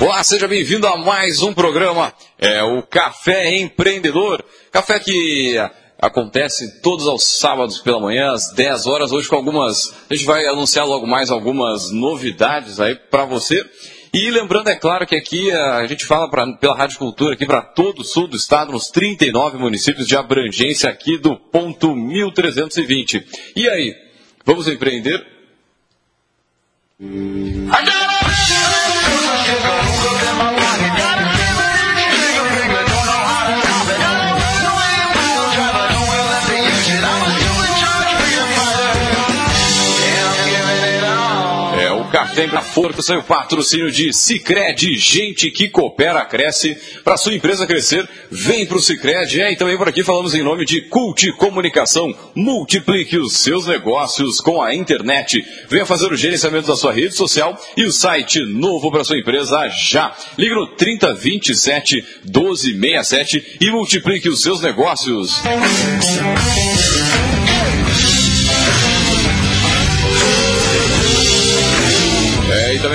Olá, seja bem-vindo a mais um programa, é o Café Empreendedor. Café que acontece todos os sábados pela manhã, às 10 horas, hoje com algumas. A gente vai anunciar logo mais algumas novidades aí para você. E lembrando, é claro, que aqui a gente fala pra, pela Rádio Cultura aqui para todo o sul do estado, nos 39 municípios de abrangência aqui do ponto 1320. E aí, vamos empreender? É Café da Força, o patrocínio de Cicred, gente que coopera, cresce. Para sua empresa crescer, vem para o Cicred. É, e também por aqui falamos em nome de Cult Comunicação. Multiplique os seus negócios com a internet. Venha fazer o gerenciamento da sua rede social e o site novo para sua empresa já. Ligue no 3027 1267 e multiplique os seus negócios.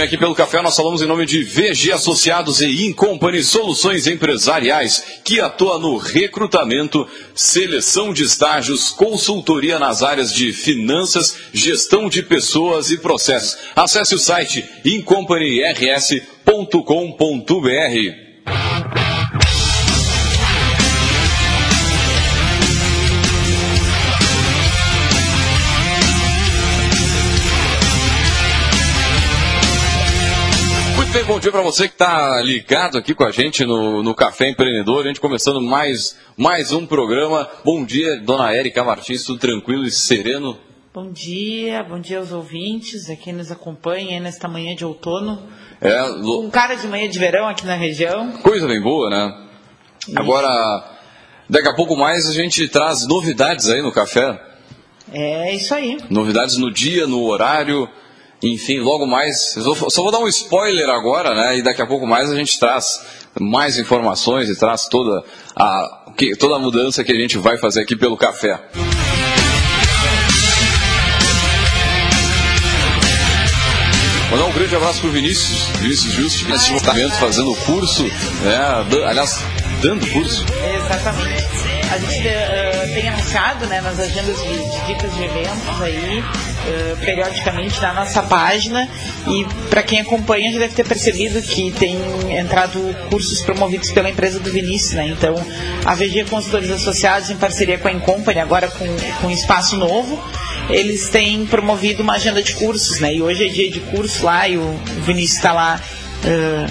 Também aqui pelo café nós falamos em nome de VG Associados e Incompany Soluções Empresariais, que atua no recrutamento, seleção de estágios, consultoria nas áreas de finanças, gestão de pessoas e processos. Acesse o site incompanyrs.com.br. Muito bem, bom dia para você que está ligado aqui com a gente no, no Café Empreendedor. A gente começando mais, mais um programa. Bom dia, dona Érica Martins, tudo tranquilo e sereno? Bom dia, bom dia aos ouvintes, a quem nos acompanha nesta manhã de outono. É, lo- Um cara de manhã de verão aqui na região. coisa bem boa, né? Agora, daqui a pouco mais a gente traz novidades aí no café. É isso aí. Novidades no dia, no horário, enfim, logo mais. eu Só vou dar um spoiler agora, né? E daqui a pouco mais a gente traz mais informações e traz toda a, toda a mudança que a gente vai fazer aqui pelo café. Mandar um grande abraço pro Vinícius, Vinícius Justi, nesse momento fazendo o curso, né? Aliás, dando curso. Exatamente. A gente eh, tem anunciado né, nas agendas de, de dicas de eventos aí, eh, periodicamente na nossa página. E para quem acompanha já deve ter percebido que tem entrado cursos promovidos pela empresa do Vinícius, né? Então, a VG Consultores Associados, em parceria com a Incompany, agora com, com um espaço novo, eles têm promovido uma agenda de cursos, né? E hoje é dia de curso lá e o Vinícius está lá. Eh,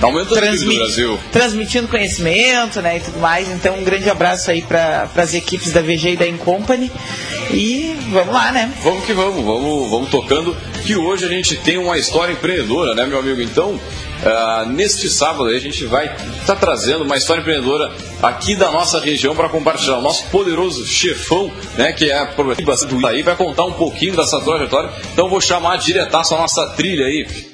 Tá aumentando transmi- Brasil. transmitindo conhecimento né, e tudo mais. Então, um grande abraço aí para as equipes da VG e da Incompany. E vamos lá, né? Vamos que vamos, vamos, vamos tocando. Que hoje a gente tem uma história empreendedora, né, meu amigo? Então, ah, neste sábado aí a gente vai estar trazendo uma história empreendedora aqui da nossa região para compartilhar. O nosso poderoso chefão, né, que é a do aí, vai contar um pouquinho dessa trajetória. Então, vou chamar diretaço a nossa trilha aí.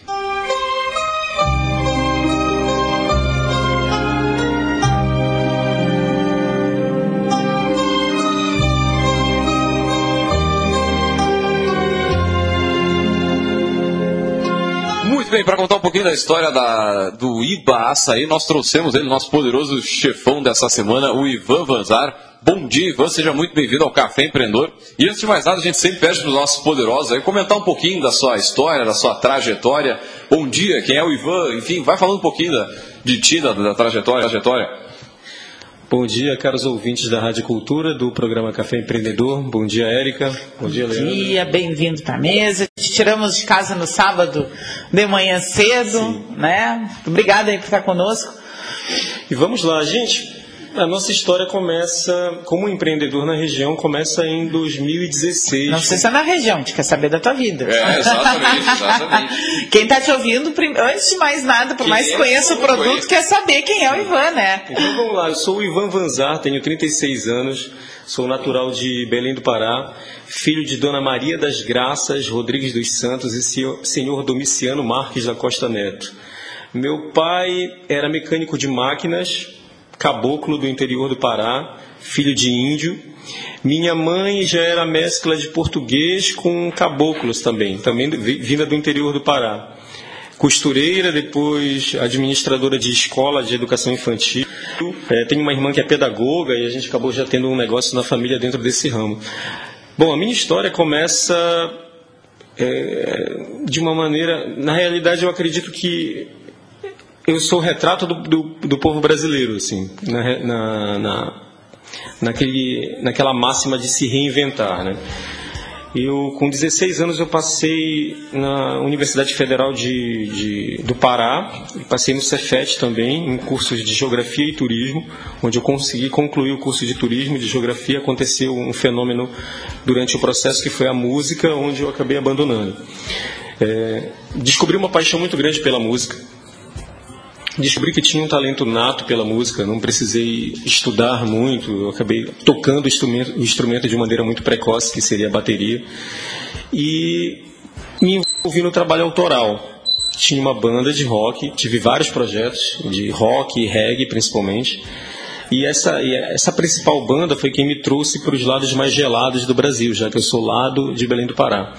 Muito bem, para contar um pouquinho da história da, do Iba Açaí, nós trouxemos ele, nosso poderoso chefão dessa semana, o Ivan Vanzar. Bom dia, Ivan, seja muito bem-vindo ao Café Empreendedor. E antes de mais nada, a gente sempre pede para os nossos poderosos aí comentar um pouquinho da sua história, da sua trajetória. Bom dia, quem é o Ivan? Enfim, vai falando um pouquinho da, de ti, da, da trajetória. trajetória. Bom dia, caros ouvintes da Rádio Cultura, do programa Café Empreendedor. Bom dia, Érica. Bom dia, Leandro. Dia, bem-vindo para a mesa. Tiramos de casa no sábado de manhã cedo, né? Obrigada aí por estar conosco. E vamos lá, gente. A nossa história começa, como empreendedor na região, começa em 2016. Não sei se é na região, a gente quer saber da tua vida. É, exatamente, exatamente. Quem está te ouvindo, antes de mais nada, por Quem mais que é, conheça o produto, conhece. quer saber quem é o Ivan, né? Então vamos lá, eu sou o Ivan Vanzar, tenho 36 anos, sou natural de Belém do Pará, filho de Dona Maria das Graças Rodrigues dos Santos e senhor Domiciano Marques da Costa Neto. Meu pai era mecânico de máquinas, caboclo do interior do Pará, filho de índio. Minha mãe já era mescla de português com caboclos também, também vi- vinda do interior do Pará. costureira, depois administradora de escola de educação infantil. É, tenho uma irmã que é pedagoga e a gente acabou já tendo um negócio na família dentro desse ramo. Bom, a minha história começa é, de uma maneira. Na realidade, eu acredito que eu sou o retrato do, do, do povo brasileiro, assim, na, na, na, naquele, naquela máxima de se reinventar, né? Eu, com 16 anos, eu passei na Universidade Federal de, de, do Pará, passei no Cefet também, em cursos de Geografia e Turismo, onde eu consegui concluir o curso de Turismo e de Geografia. Aconteceu um fenômeno durante o processo que foi a música, onde eu acabei abandonando. É, descobri uma paixão muito grande pela música, descobri que tinha um talento nato pela música, não precisei estudar muito, eu acabei tocando o instrumento, o instrumento de maneira muito precoce, que seria a bateria, e me envolvi no trabalho autoral. Tinha uma banda de rock, tive vários projetos de rock e reggae principalmente, e essa, e essa principal banda foi quem me trouxe para os lados mais gelados do Brasil, já que eu sou lado de Belém do Pará.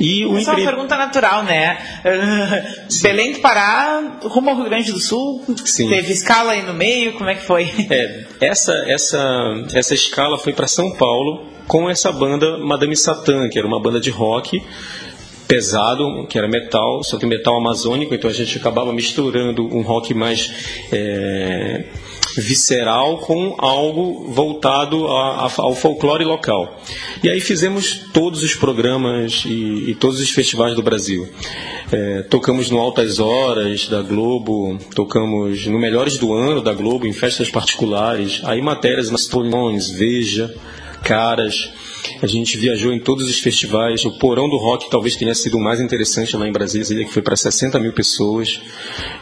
E o Essa empre... é uma pergunta natural, né? Uh, Belém do Pará, rumo ao Rio Grande do Sul, Sim. teve escala aí no meio, como é que foi? É, essa, essa, essa escala foi para São Paulo com essa banda Madame Satã, que era uma banda de rock pesado, que era metal, só que metal amazônico, então a gente acabava misturando um rock mais é, visceral com algo voltado a, a, ao folclore local. E aí fizemos todos os programas e, e todos os festivais do Brasil. É, tocamos no Altas Horas da Globo, tocamos no Melhores do Ano da Globo, em festas particulares, aí matérias nas Veja, Caras. A gente viajou em todos os festivais. O Porão do Rock talvez tenha sido o mais interessante lá em Brasília, que foi para 60 mil pessoas.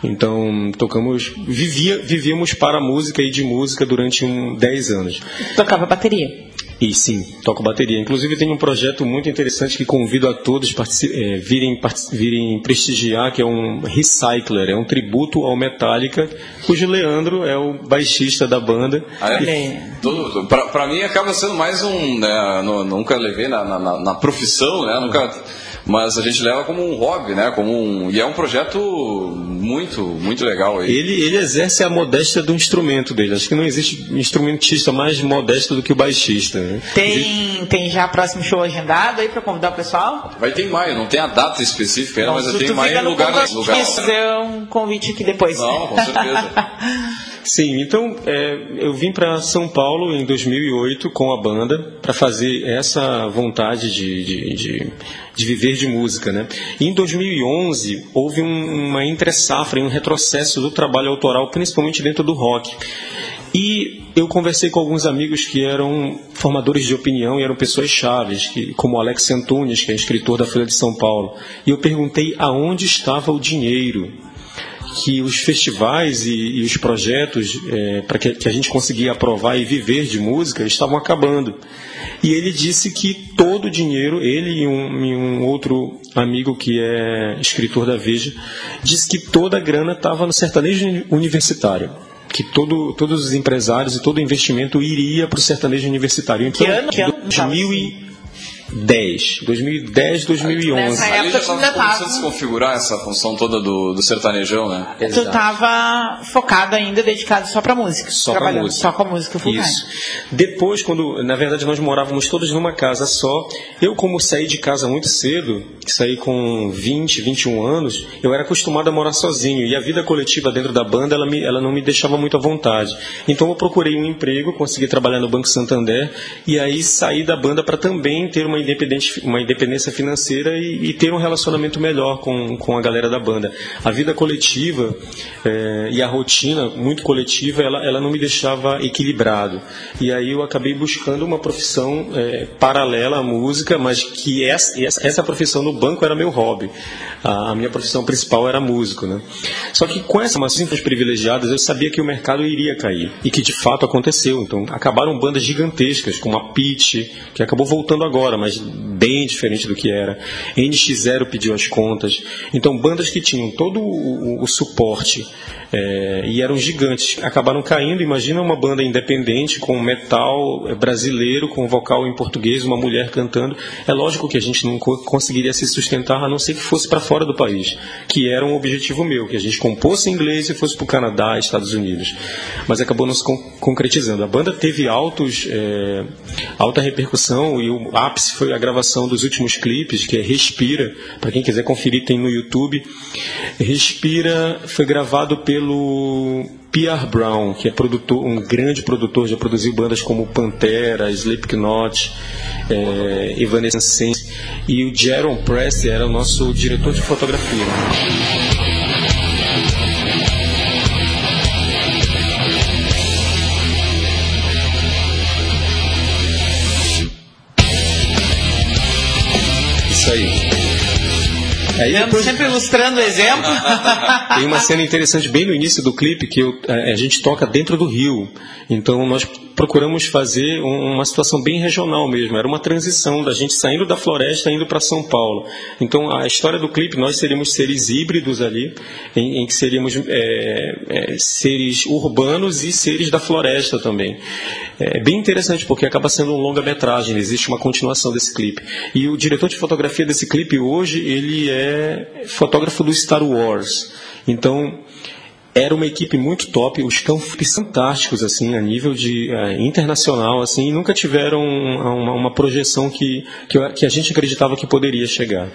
Então, tocamos, vivia, vivíamos para a música e de música durante um, 10 anos. Tocava bateria? E sim, toco bateria. Inclusive tem um projeto muito interessante que convido a todos é, virem, virem prestigiar, que é um Recycler, é um tributo ao Metallica, cujo Leandro é o baixista da banda. Ah, é? Pra, mim acaba sendo mais um. Né, nunca levei na, na, na profissão, né? Nunca mas a gente leva como um hobby, né? Como um, e é um projeto muito, muito legal aí. Ele, ele exerce a modéstia do instrumento dele. Acho que não existe instrumentista mais modesto do que o baixista. Né? Tem, tem já próximo show agendado aí para convidar o pessoal? Vai ter em maio, não tem a data específica ainda, mas eu tenho em maio em lugar, lugar. fazer um convite aqui depois. Não, com certeza. Sim, então é, eu vim para São Paulo em 2008 com a banda para fazer essa vontade de, de, de, de, viver de música. Né? E em 2011 houve um, uma entre-safra, um retrocesso do trabalho autoral, principalmente dentro do rock. E eu conversei com alguns amigos que eram formadores de opinião e eram pessoas chaves, que, como Alex Antunes, que é escritor da Folha de São Paulo. E eu perguntei aonde estava o dinheiro que os festivais e, e os projetos é, para que, que, a gente conseguia aprovar e viver de música estavam acabando. E ele disse que todo o dinheiro, ele e um, e um outro amigo que é escritor da Veja, disse que toda a grana estava no sertanejo universitário que todo, todos os empresários e todo o investimento iria para o sertanejo universitário. Então, que ano? Que ano? 2000 2010, 2010, 2011. Nessa época já estava começando a se configurar essa função toda do, do sertanejão, né? Exato. Tu estava focado ainda, dedicado só para música. Só para música. Só com a música full Isso. Depois, quando, na verdade, nós morávamos todos numa casa só, eu como saí de casa muito cedo, saí com 20, 21 anos, eu era acostumado a morar sozinho e a vida coletiva dentro da banda, ela, me, ela não me deixava muito à vontade. Então eu procurei um emprego, consegui trabalhar no Banco Santander e aí saí da banda para também ter uma independente, uma independência financeira e, e, ter um relacionamento melhor com, com a galera da banda. A vida coletiva é, e a rotina muito coletiva, ela, ela não me deixava equilibrado. E aí eu acabei buscando uma profissão é, paralela à música, mas que essa, essa profissão no banco era meu hobby. A, a minha profissão principal era músico. Né? Só que com essas massivas privilegiadas, eu sabia que o mercado iria cair. E que de fato aconteceu. Então acabaram bandas gigantescas, como a Pitch, que acabou voltando agora, mas bem diferente do que era. NX0 pediu as contas. Então, bandas que tinham todo o, o suporte é, e eram gigantes, acabaram caindo. Imagina uma banda independente com metal brasileiro, com vocal em português, uma mulher cantando. É lógico que a gente não conseguiria se sustentar a não ser que fosse para fora do país, que era um objetivo meu, que a gente compôs em inglês e fosse para o Canadá, Estados Unidos. Mas acabou não se concretizando. A banda teve altos, é, alta repercussão e o ápice foi a gravação dos últimos clipes, que é Respira. Para quem quiser conferir, tem no YouTube. Respira foi gravado pelo Pierre Brown, que é produtor, um grande produtor, já produziu bandas como Pantera, Slipknot, é, Evanescence. E o Jaron Press era o nosso diretor de fotografia. Aí depois... Sempre ilustrando o exemplo. Tem uma cena interessante bem no início do clipe que eu, a, a gente toca dentro do rio. Então nós procuramos fazer uma situação bem regional mesmo. Era uma transição da gente saindo da floresta indo para São Paulo. Então a história do clipe nós seríamos seres híbridos ali, em, em que seríamos é, é, seres urbanos e seres da floresta também. É bem interessante porque acaba sendo um longa-metragem. Existe uma continuação desse clipe. E o diretor de fotografia desse clipe hoje ele é fotógrafo do Star Wars. Então era uma equipe muito top, os campos fantásticos assim a nível de uh, internacional assim, nunca tiveram uma, uma projeção que, que, que, a gente acreditava que poderia chegar.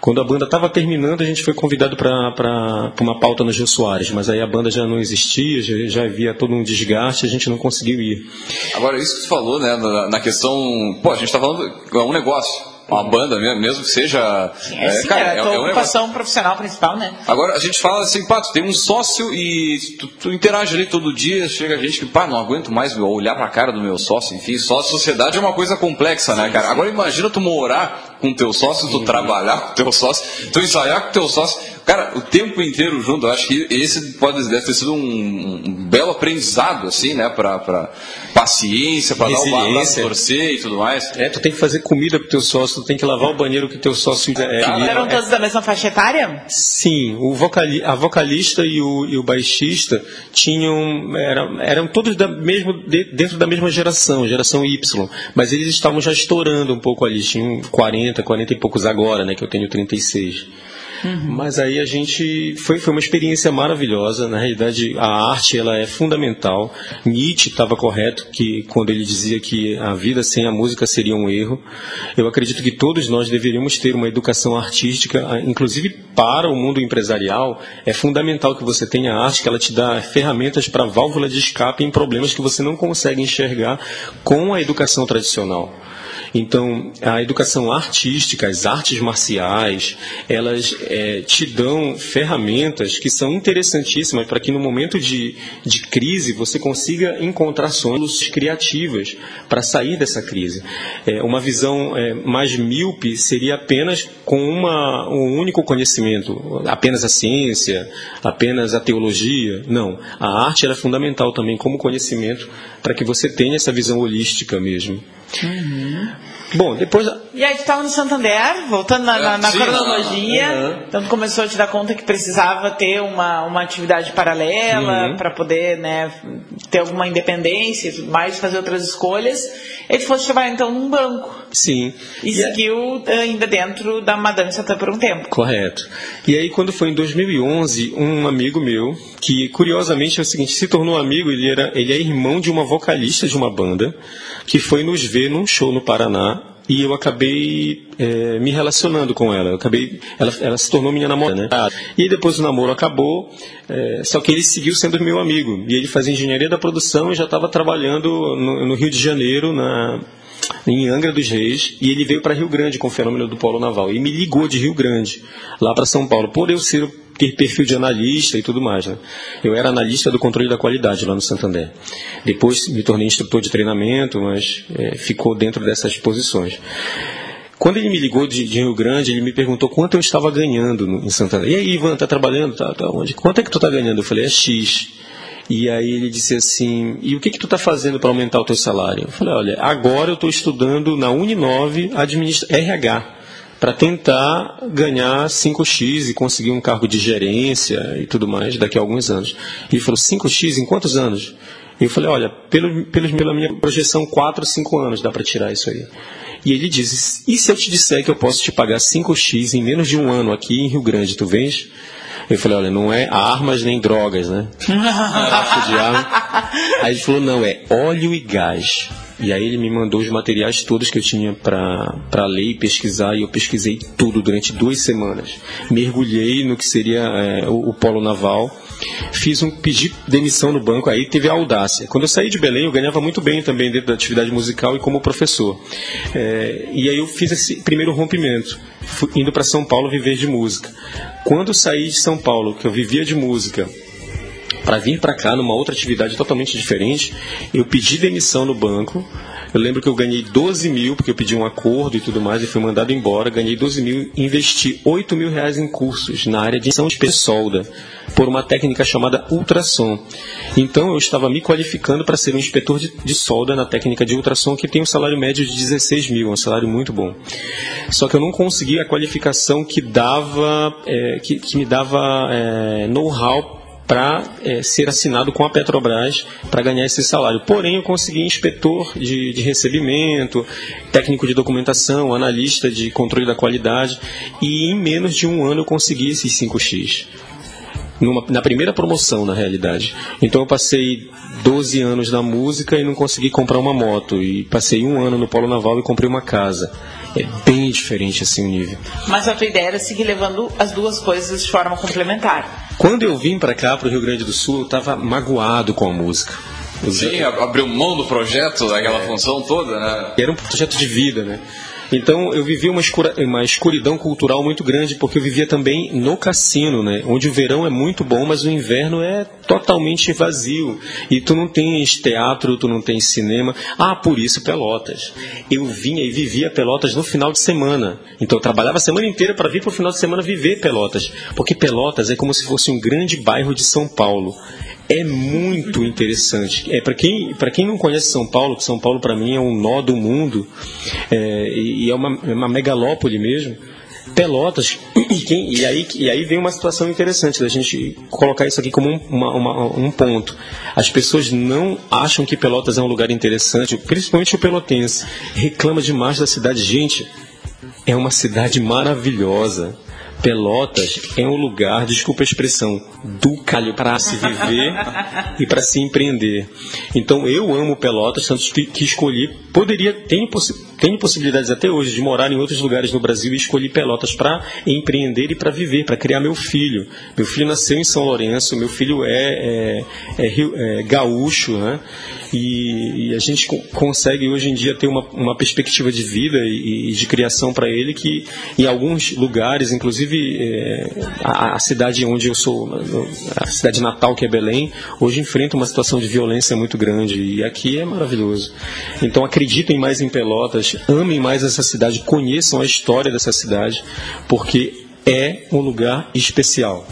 Quando a banda estava terminando, a gente foi convidado para uma pauta no Gil Soares, mas aí a banda já não existia, já, já havia todo um desgaste, a gente não conseguiu ir. Agora, isso que você falou, né, na, na questão. Pô, a gente está falando. É um negócio uma banda mesmo, que seja. Sim, é, sim, cara, é, é, a tua é ocupação um profissional principal, né? Agora, a gente fala assim, pá, tu tem um sócio e tu, tu, interage ali todo dia, chega gente que, pá, não aguento mais olhar pra cara do meu sócio, enfim, sócio sociedade é uma coisa complexa, né, cara? Agora imagina tu morar com teu sócio, tu trabalhar com teu sócio, tu ensaiar com teu sócio, cara, o tempo inteiro junto, eu acho que esse pode deve ter sido um, um belo aprendizado, assim, né, pra, pra paciência, pra dar o braço torcer e tudo mais. É, tu tem que fazer comida pro teu sócio, tu tem que lavar o banheiro que teu sócio é. Tá, eram todos da mesma faixa etária? Sim, o vocali a vocalista e o, e o baixista tinham, eram, eram todos da mesmo, dentro da mesma geração, geração Y, mas eles estavam já estourando um pouco ali, tinham 40, 40 e poucos agora, né, que eu tenho 36. Uhum. Mas aí a gente foi, foi uma experiência maravilhosa. Na realidade, a arte ela é fundamental. Nietzsche estava correto que quando ele dizia que a vida sem a música seria um erro. Eu acredito que todos nós deveríamos ter uma educação artística, inclusive para o mundo empresarial. É fundamental que você tenha arte, que ela te dá ferramentas para válvula de escape em problemas que você não consegue enxergar com a educação tradicional. Então, a educação artística, as artes marciais, elas é, te dão ferramentas que são interessantíssimas para que no momento de, de crise você consiga encontrar soluções criativas para sair dessa crise. É, uma visão é, mais míope seria apenas com uma, um único conhecimento, apenas a ciência, apenas a teologia. Não. A arte é fundamental também como conhecimento para que você tenha essa visão holística mesmo. Uhum. Bom, depois. E aí tu estava no Santander, voltando na, na, na cronologia. Uhum. Então tu começou a te dar conta que precisava ter uma, uma atividade paralela uhum. para poder né, ter alguma independência e mais, fazer outras escolhas. E tu fosse trabalhar então num banco. Sim. E, e seguiu a... ainda dentro da Madame Satã por um tempo. Correto. E aí quando foi em 2011, um amigo meu, que curiosamente é o seguinte, se tornou amigo, ele, era, ele é irmão de uma vocalista de uma banda, que foi nos ver num show no Paraná e eu acabei é, me relacionando com ela. Eu acabei, ela, ela se tornou minha namorada, né? E depois o namoro acabou, é, só que ele seguiu sendo meu amigo. E ele fazia engenharia da produção e já estava trabalhando no, no, Rio de Janeiro, na, em Angra dos Reis, e ele veio para Rio Grande com o fenômeno do polo naval. E me ligou de Rio Grande, lá para São Paulo, por eu ser ter perfil de analista e tudo mais. Né? Eu era analista do controle da qualidade lá no Santander. Depois me tornei instrutor de treinamento, mas é, ficou dentro dessas posições. Quando ele me ligou de, de, Rio Grande, ele me perguntou quanto eu estava ganhando no, em Santander. E aí, Ivan, tá trabalhando? Tá, tá onde? Quanto é que tu está ganhando? Eu falei, é X. E aí ele disse assim: E o que, que tu está fazendo para aumentar o teu salário? Eu falei: Olha, agora eu estou estudando na Uninove administra RH para tentar ganhar 5x e conseguir um cargo de gerência e tudo mais daqui a alguns anos. Ele falou: 5x em quantos anos? Eu falei: Olha, pelo, pelo, pela minha projeção, 4, 5 anos dá para tirar isso aí. E ele disse: E se eu te disser que eu posso te pagar 5x em menos de um ano aqui em Rio Grande, tu vens? Eu falei, olha, não é armas nem drogas, né? de arma. Aí ele falou, não, é óleo e gás. E aí ele me mandou os materiais todos que eu tinha para ler e pesquisar, e eu pesquisei tudo durante duas semanas. Mergulhei no que seria é, o, o, polo naval, fiz um pedi demissão no banco, aí teve a audácia. Quando eu saí de Belém, eu ganhava muito bem também dentro da atividade musical e como professor. É, e aí eu fiz esse primeiro rompimento, fui, indo para São Paulo viver de música. Quando eu saí de São Paulo, que eu vivia de música, para vir para cá numa outra atividade totalmente diferente, eu pedi demissão no banco. Eu lembro que eu ganhei 12 mil, porque eu pedi um acordo e tudo mais, e fui mandado embora. Ganhei 12 mil e investi 8 mil reais em cursos na área de de solda, por uma técnica chamada ultrassom. Então eu estava me qualificando para ser um inspetor de, de, solda na técnica de ultrassom, que tem um salário médio de 16 mil, um salário muito bom. Só que eu não consegui a qualificação que dava, é, que, que me dava é, know-how para é, ser assinado com a Petrobras para ganhar esse salário. Porém, eu consegui inspetor de, de, recebimento, técnico de documentação, analista de controle da qualidade e em menos de um ano eu consegui esses 5x. Numa, na primeira promoção, na realidade. Então eu passei 12 anos na música e não consegui comprar uma moto. E passei um ano no Polo Naval e comprei uma casa. É bem diferente assim o nível. Mas a tua ideia era seguir levando as duas coisas de forma complementar. Quando eu vim para cá, para o Rio Grande do Sul, eu estava magoado com a música. Sim, abriu mão do projeto, daquela é. função toda, né? Era um projeto de vida, né? Então eu vivi uma, escura, uma escuridão cultural muito grande, porque eu vivia também no cassino, né? Onde o verão é muito bom, mas o inverno é totalmente vazio. E tu não tens teatro, tu não tens cinema. Ah, por isso Pelotas. Eu vinha e vivia Pelotas no final de semana. Então eu trabalhava a semana inteira para vir para o final de semana viver Pelotas. Porque Pelotas é como se fosse um grande bairro de São Paulo é muito interessante. É para quem para quem não conhece São Paulo, que São Paulo para mim é um nó do mundo é, e é uma, é uma megalópole mesmo. Pelotas e, quem, e, aí, e aí vem uma situação interessante da gente colocar isso aqui como um, uma, uma, um ponto. As pessoas não acham que Pelotas é um lugar interessante, principalmente o pelotense reclama demais da cidade. Gente, é uma cidade maravilhosa. Pelotas é um lugar, desculpa a expressão, do calho para se viver e para se empreender. Então eu amo Pelotas, tanto que escolhi, poderia, tem, tem possibilidades até hoje de morar em outros lugares no Brasil e escolhi Pelotas para empreender e para viver, para criar meu filho. Meu filho nasceu em São Lourenço, meu filho é, é, é, é gaúcho, né? E, e, a gente consegue hoje em dia ter uma, uma perspectiva de vida e, e de criação para ele que em alguns lugares, inclusive é, a, a, cidade onde eu sou, a cidade natal que é Belém, hoje enfrenta uma situação de violência muito grande e aqui é maravilhoso. Então acreditem mais em Pelotas, amem mais essa cidade, conheçam a história dessa cidade, porque é um lugar especial.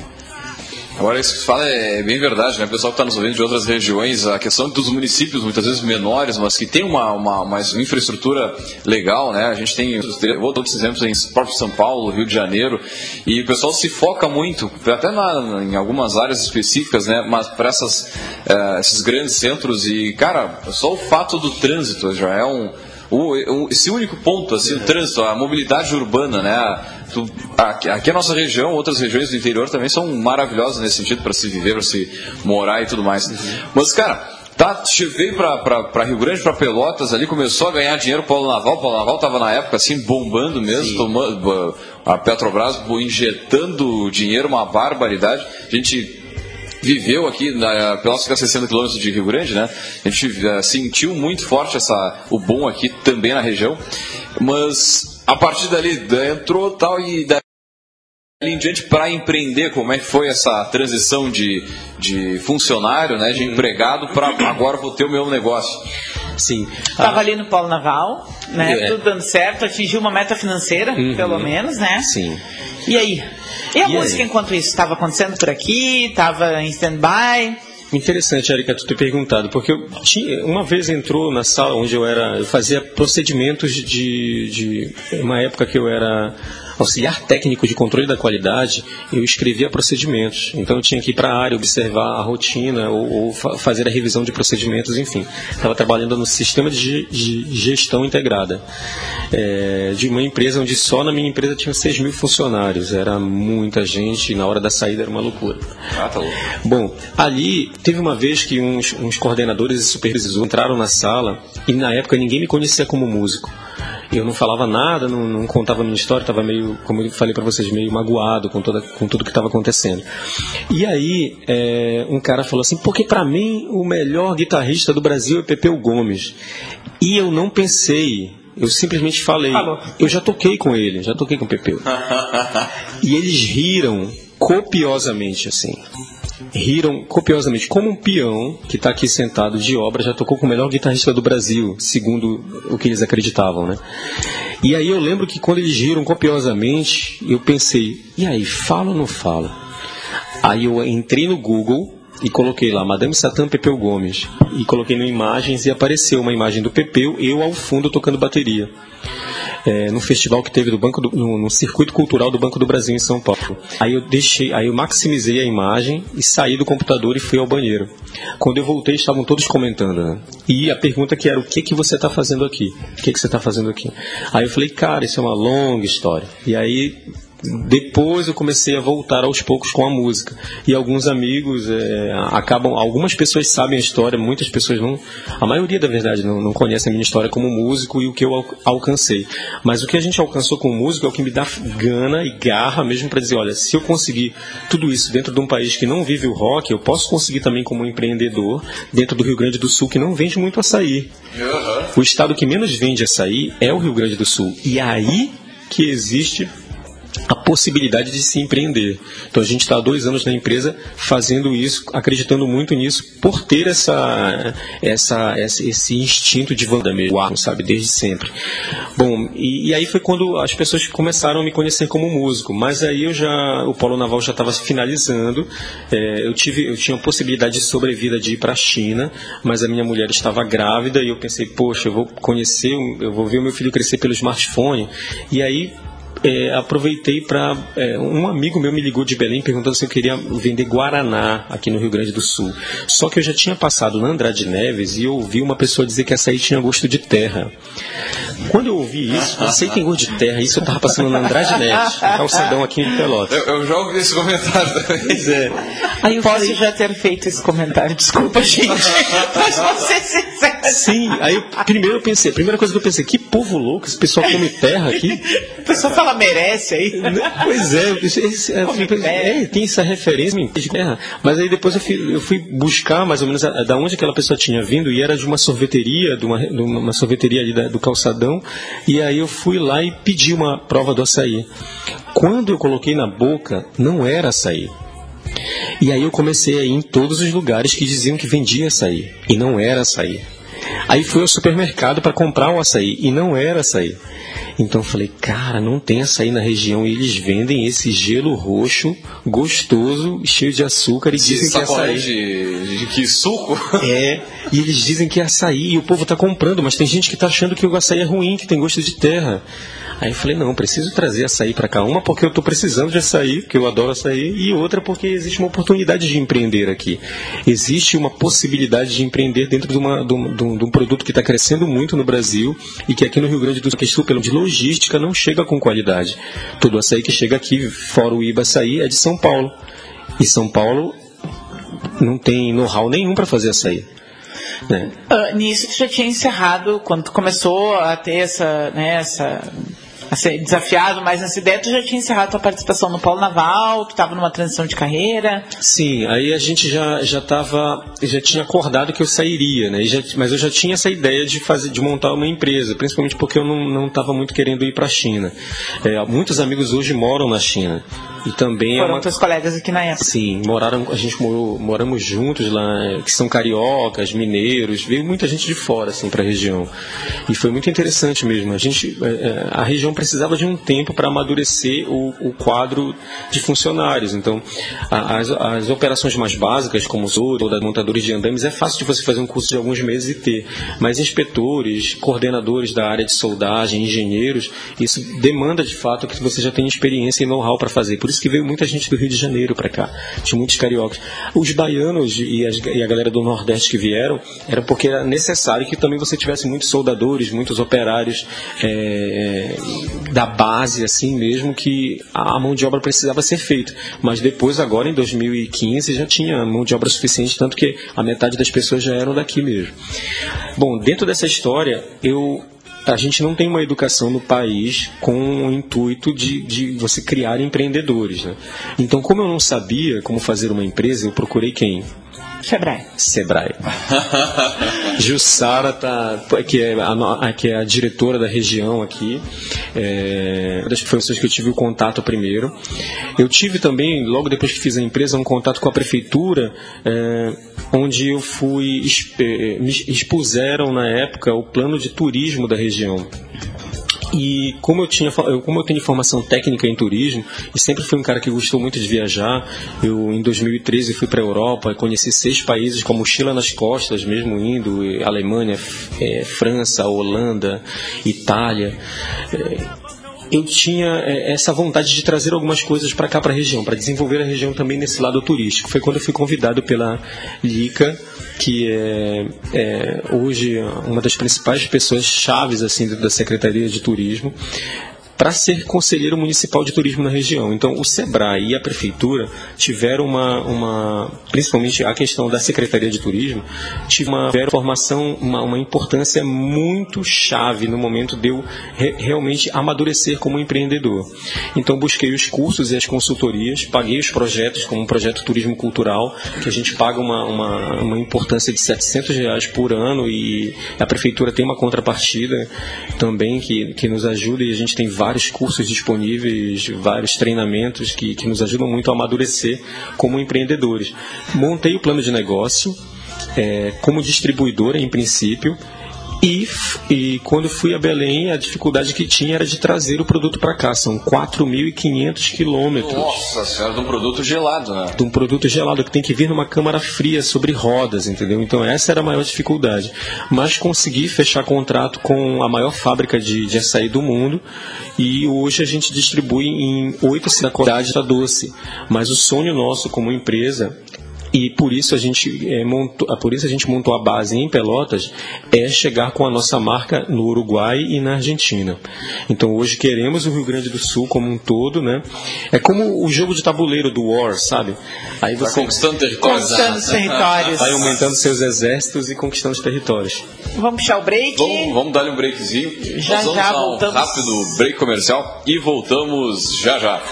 Agora, isso que você fala é bem verdade, né? O pessoal que está nos ouvindo de outras regiões, a questão dos municípios, muitas vezes menores, mas que tem uma, uma, uma infraestrutura legal, né? A gente tem outros exemplos em próprio São Paulo, Rio de Janeiro, e o pessoal se foca muito, até na, em algumas áreas específicas, né? Mas para uh, esses grandes centros, e, cara, só o fato do trânsito já é um o, o, esse único ponto, assim, o trânsito, a mobilidade urbana, né? Tu, aqui, aqui a nossa região, outras regiões do interior também são maravilhosas nesse sentido para se viver, para se morar e tudo mais. Uhum. Mas, cara, Tá, veio para Rio Grande, para Pelotas ali, começou a ganhar dinheiro Paulo Naval. O Paulo Naval estava na época assim bombando mesmo, tomando, a Petrobras injetando dinheiro, uma barbaridade. A gente viveu aqui, na, Pelotas fica a 60 quilômetros de Rio Grande, né? A gente uh, sentiu muito forte essa, o bom aqui também na região, mas a partir dali entrou tal e dali em diante para empreender, como é que foi essa transição de, de funcionário, né, de empregado para agora vou ter o meu negócio? Sim. Estava ah. ali no Polo Naval, né? É. Tudo dando certo, atingiu uma meta financeira, uhum. pelo menos, né? Sim. E aí? E a e música aí? enquanto isso? Estava acontecendo por aqui? Estava em stand-by? Interessante, Erika, tu ter perguntado, porque tinha, uma vez entrou na sala onde eu era, eu fazia procedimentos de, de uma época que eu era auxiliar técnico de controle da qualidade, eu escrevia procedimentos. Então eu tinha que ir para a área, observar a rotina ou, ou fazer a revisão de procedimentos, enfim. Estava trabalhando no sistema de, de gestão integrada é, de uma empresa onde só na minha empresa tinha 6 mil funcionários. Era muita gente e na hora da saída era uma loucura. Ah, tá louco. Bom, ali teve uma vez que uns, uns coordenadores e supervisores entraram na sala e na época ninguém me conhecia como músico. Eu não falava nada, não, não contava a minha história, estava meio, como eu falei para vocês, meio magoado com, toda, com tudo que estava acontecendo. E aí, é, um cara falou assim: porque para mim o melhor guitarrista do Brasil é Pepeu Gomes. E eu não pensei, eu simplesmente falei, Falou. eu já toquei com ele, já toquei com o Pepeu. e eles riram copiosamente, assim riram copiosamente. Como um peão que está aqui sentado de obra já tocou com o melhor guitarrista do Brasil, segundo o que eles acreditavam, né? E aí eu lembro que quando eles riram copiosamente, eu pensei, e aí, fala ou não fala? Aí eu entrei no Google e coloquei lá Madame Satã Pepeu Gomes e coloquei no imagens e apareceu uma imagem do Pepeu, eu ao fundo tocando bateria é, no festival que teve do Banco do, no, no, circuito cultural do Banco do Brasil em São Paulo. Aí eu deixei, aí eu maximizei a imagem e saí do computador e fui ao banheiro. Quando eu voltei, estavam todos comentando. Né? E a pergunta que era: o que que você está fazendo aqui? O que que você está fazendo aqui? Aí eu falei: cara, isso é uma longa história. E aí depois eu comecei a voltar aos poucos com a música. E alguns amigos é, acabam algumas pessoas sabem a história muitas pessoas não a maioria da verdade não, não conhece a minha história como músico e o que eu alcancei. Mas o que a gente alcançou como músico é o que me dá gana e garra mesmo para dizer olha se eu conseguir tudo isso dentro de um país que não vive o rock eu posso conseguir também como empreendedor dentro do Rio Grande do Sul que não vende muito açaí. Uhum. o estado que menos vende açaí é o Rio Grande do Sul. E aí que existe a possibilidade de se empreender. Então a gente está há dois anos na empresa fazendo isso, acreditando muito nisso, por ter essa, essa, esse instinto de vanda mesmo, sabe, desde sempre. Bom, e, e, aí foi quando as pessoas começaram a me conhecer como músico, mas aí eu já, o Polo Naval já estava finalizando, é, eu, tive, eu tinha a possibilidade de sobrevida de ir para a China, mas a minha mulher estava grávida e eu pensei, poxa, eu vou conhecer, eu vou ver o meu filho crescer pelo smartphone, e aí é, aproveitei para. É, um amigo meu me ligou de Belém perguntando se eu queria vender Guaraná aqui no Rio Grande do Sul. Só que eu já tinha passado na Andrade Neves e ouvi uma pessoa dizer que açaí tinha gosto de terra. Quando eu ouvi isso, não sei quem gosto de terra, isso eu estava passando na Andrade no calçadão aqui em Pelotas. Eu, eu, já ouvi esse comentário também. Pois é. Aí eu Posso falei... já ter feito esse comentário, desculpa, gente. Mas você sincero. Sim, aí primeiro eu pensei, a primeira coisa que eu pensei, que povo louco, esse pessoal come terra aqui. O pessoal fala merece aí. Pois é, esse, é, é, tem essa referência de terra. Mas aí depois eu fui, eu fui buscar mais ou menos a, da onde aquela pessoa tinha vindo e era de uma sorveteria, de uma, de uma sorveteria ali da, do calçadão. E aí eu fui lá e pedi uma prova do açaí. Quando eu coloquei na boca, não era açaí. E aí eu comecei a ir em todos os lugares que diziam que vendia açaí. E não era açaí. Aí fui ao supermercado para comprar o açaí. E não era açaí. Então eu falei, cara, não tem açaí na região e eles vendem esse gelo roxo, gostoso, cheio de açúcar e dizem que é açaí. De, de que suco? É, e eles dizem que é açaí e o povo está comprando, mas tem gente que está achando que o açaí é ruim, que tem gosto de terra. Aí eu falei, não, preciso trazer açaí para cá. Uma porque eu estou precisando de açaí, que eu adoro açaí, e outra porque existe uma oportunidade de empreender aqui. Existe uma possibilidade de empreender dentro de, uma, de, um, de um produto que está crescendo muito no Brasil e que aqui no Rio Grande do Sul, pelo de logística, não chega com qualidade. Todo açaí que chega aqui, fora o IBA açaí, é de São Paulo. E São Paulo não tem know-how nenhum para fazer açaí. Né? Uh, nisso tu já tinha encerrado, quando tu começou a ter essa, né, essa a ser desafiado mais nessa ideia, tu já tinha encerrado tua participação no Polo Naval, tu estava numa transição de carreira? Sim, aí a gente já já tava, já tinha acordado que eu sairia, né? Já, mas eu já tinha essa ideia de fazer, de montar uma empresa, principalmente porque eu não não estava muito querendo ir para a China. É, muitos amigos hoje moram na China. E também é Foram é uma... teus colegas aqui na época. Sim, moraram, a gente morou, moramos juntos lá, que são cariocas, mineiros, veio muita gente de fora assim para a região. E foi muito interessante mesmo. A gente, é, é, a região precisava de um tempo para amadurecer o, o, quadro de funcionários. Então, as, as operações mais básicas, como o ou da montadores de andames, é fácil de você fazer um curso de alguns meses e ter. Mas inspetores, coordenadores da área de soldagem, engenheiros, isso demanda de fato que você já tenha experiência e know-how para fazer. Por isso que veio muita gente do Rio de Janeiro para cá. Tinha muitos cariocas. Os baianos e, as, e a galera do Nordeste que vieram, era porque era necessário que também você tivesse muitos soldadores, muitos operários é, da base, assim mesmo, que a mão de obra precisava ser feita. Mas depois, agora em 2015, já tinha mão de obra suficiente, tanto que a metade das pessoas já eram daqui mesmo. Bom, dentro dessa história, eu a gente não tem uma educação no país com o intuito de, de você criar empreendedores. Né? Então, como eu não sabia como fazer uma empresa, eu procurei quem? Sebrae. Sebrae. Jussara, tá, que, é a, que é a diretora da região aqui, é, uma das pessoas que eu tive o contato primeiro. Eu tive também, logo depois que fiz a empresa, um contato com a prefeitura, é, onde eu fui, me expuseram na época o plano de turismo da região. E como eu tinha, como eu tenho formação técnica em turismo e sempre fui um cara que gostou muito de viajar, eu em 2013 fui para a Europa, conheci seis países com a mochila nas costas, mesmo indo Alemanha, é, França, Holanda, Itália. É, eu tinha é, essa vontade de trazer algumas coisas para cá, para a região, para desenvolver a região também nesse lado turístico. Foi quando eu fui convidado pela Lica, que é, é hoje uma das principais pessoas chaves assim da Secretaria de Turismo, para ser conselheiro municipal de turismo na região. Então, o SEBRAE e a Prefeitura tiveram uma, uma principalmente a questão da Secretaria de Turismo, tiveram uma formação, uma, uma importância muito chave no momento de eu re, realmente amadurecer como empreendedor. Então, busquei os cursos e as consultorias, paguei os projetos, como o um projeto Turismo Cultural, que a gente paga uma, uma, uma importância de 700 reais por ano e a Prefeitura tem uma contrapartida também que, que nos ajuda e a gente tem vários vários cursos disponíveis, vários treinamentos que, que nos ajudam muito a amadurecer como empreendedores. Montei o plano de negócio é, como distribuidora, em princípio, e, e quando fui a Belém, a dificuldade que tinha era de trazer o produto para cá. São 4.500 quilômetros. Nossa senhora, de um produto gelado, né? De um produto gelado que tem que vir numa câmara fria sobre rodas, entendeu? Então essa era a maior dificuldade. Mas consegui fechar contrato com a maior fábrica de, de açaí do mundo e hoje a gente distribui em oito cidades da doce. Mas o sonho nosso como empresa e por isso a gente é, montou, ah, por isso a gente montou a base em Pelotas é chegar com a nossa marca no Uruguai e na Argentina. Então hoje queremos o Rio Grande do Sul como um todo, né? É como o jogo de tabuleiro do War, sabe? Aí você vai conquistando territórios, conquistando os territórios, vai aumentando seus exércitos e conquistando os territórios. Vamos puxar o break? Vamos, vamos dar um breakzinho. Já Nós vamos já dar um voltamos. rápido break comercial e voltamos já já.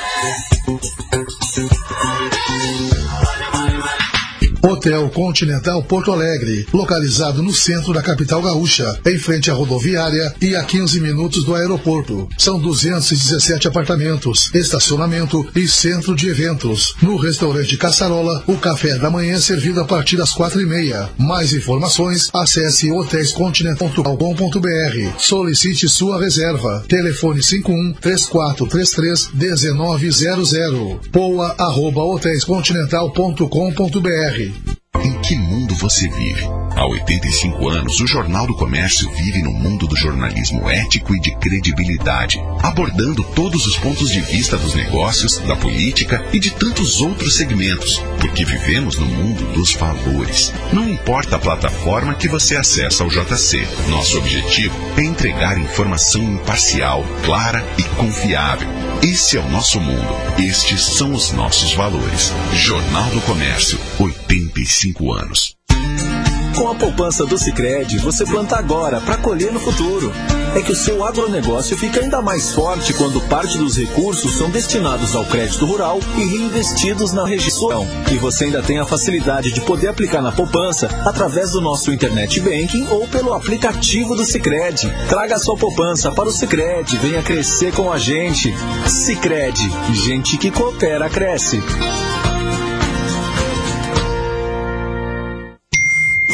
Hotel Continental Porto Alegre, localizado no centro da capital gaúcha, em frente à rodoviária e a 15 minutos do aeroporto. São 217 apartamentos, estacionamento e centro de eventos. No restaurante Caçarola, o café da manhã é servido a partir das quatro e meia. Mais informações, acesse hotéiscontinental.com.br. Solicite sua reserva. Telefone 51 3433 1900. Poa arroba. Em que mundo você vive? Há 85 anos, o Jornal do Comércio vive no mundo do jornalismo ético e de credibilidade, abordando todos os pontos de vista dos negócios, da política e de tantos outros segmentos, porque vivemos no mundo dos valores. Não importa a plataforma que você acessa ao JC, nosso objetivo é entregar informação imparcial, clara e confiável. Esse é o nosso mundo, estes são os nossos valores. Jornal do Comércio, 85 anos. Com a poupança do Sicredi, você planta agora para colher no futuro. É que o seu agronegócio fica ainda mais forte quando parte dos recursos são destinados ao crédito rural e reinvestidos na região. E você ainda tem a facilidade de poder aplicar na poupança através do nosso internet banking ou pelo aplicativo do Sicredi. Traga sua poupança para o Sicredi, venha crescer com a gente. Sicredi, gente que coopera cresce.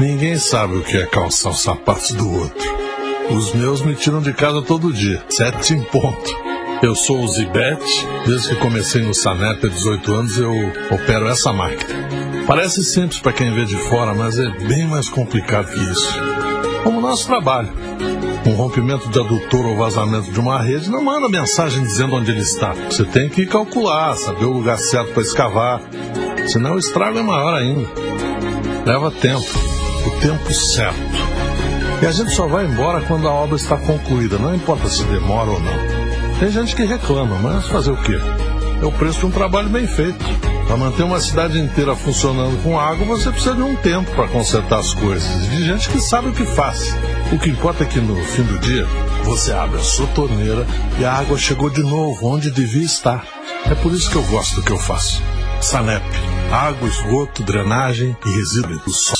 Ninguém sabe o que é calçar os sapatos do outro. Os meus me tiram de casa todo dia, sete em ponto. Eu sou o Zibete, desde que comecei no Sanep há 18 anos eu opero essa máquina. Parece simples para quem vê de fora, mas é bem mais complicado que isso. Como o nosso trabalho. Um rompimento de adutor ou vazamento de uma rede não manda mensagem dizendo onde ele está. Você tem que calcular, saber o lugar certo para escavar. Senão o estrago é maior ainda. Leva tempo, o tempo certo. E a gente só vai embora quando a obra está concluída, não importa se demora ou não. Tem gente que reclama, mas fazer o quê? É o preço de um trabalho bem feito. Para manter uma cidade inteira funcionando com água, você precisa de um tempo para consertar as coisas. De gente que sabe o que faz. O que importa é que no fim do dia, você abre a sua torneira e a água chegou de novo onde devia estar. É por isso que eu gosto do que eu faço. Sanep. Água, esgoto, drenagem e resíduos do sol.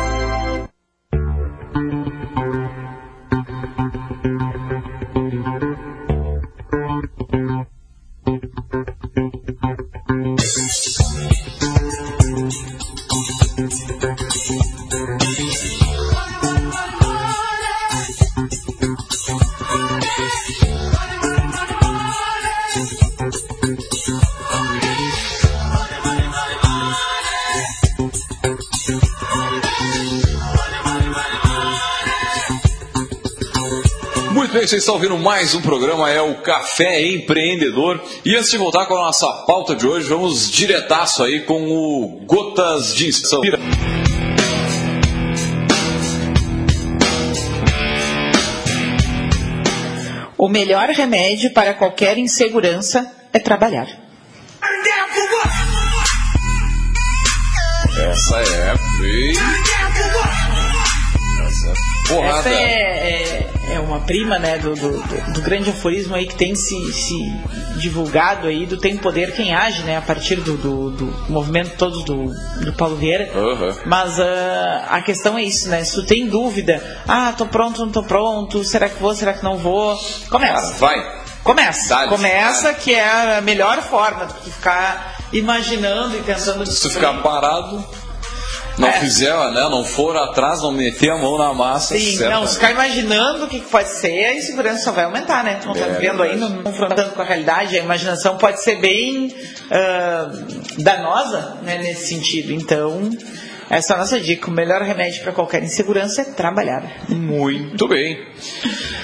Vocês estão ouvindo mais um programa, é o Café Empreendedor. E antes de voltar com a nossa pauta de hoje, vamos diretaço aí com o Gotas de Inspiração. O melhor remédio para qualquer insegurança é trabalhar. Essa é. Essa é porrada. Essa é, é, é uma prima né, do, do, do- grande aforismo aí que tem se, se divulgado aí do tem poder quem age, né? A partir do, do, do movimento todo do, do Paulo Vieira. Aham. Mas ah, a questão é isso, né? Se tu tem dúvida, ah, tô pronto, não tô pronto, será que vou, será que não vou? Começa. Cara, vai. Começa. Começa, que é a melhor forma de ficar imaginando e pensando Se tu ficar parado, não É. fizer, né? Não for atrás, não meter a mão na massa, Sim, certo? não, se ficar imaginando o que pode ser, a insegurança só vai aumentar, né? Não tá É, vivendo aí, não confrontando com a realidade, a imaginação pode ser bem ah, danosa né, nesse sentido. Então, essa é a nossa dica. O melhor remédio para qualquer insegurança é trabalhar. Muito bem.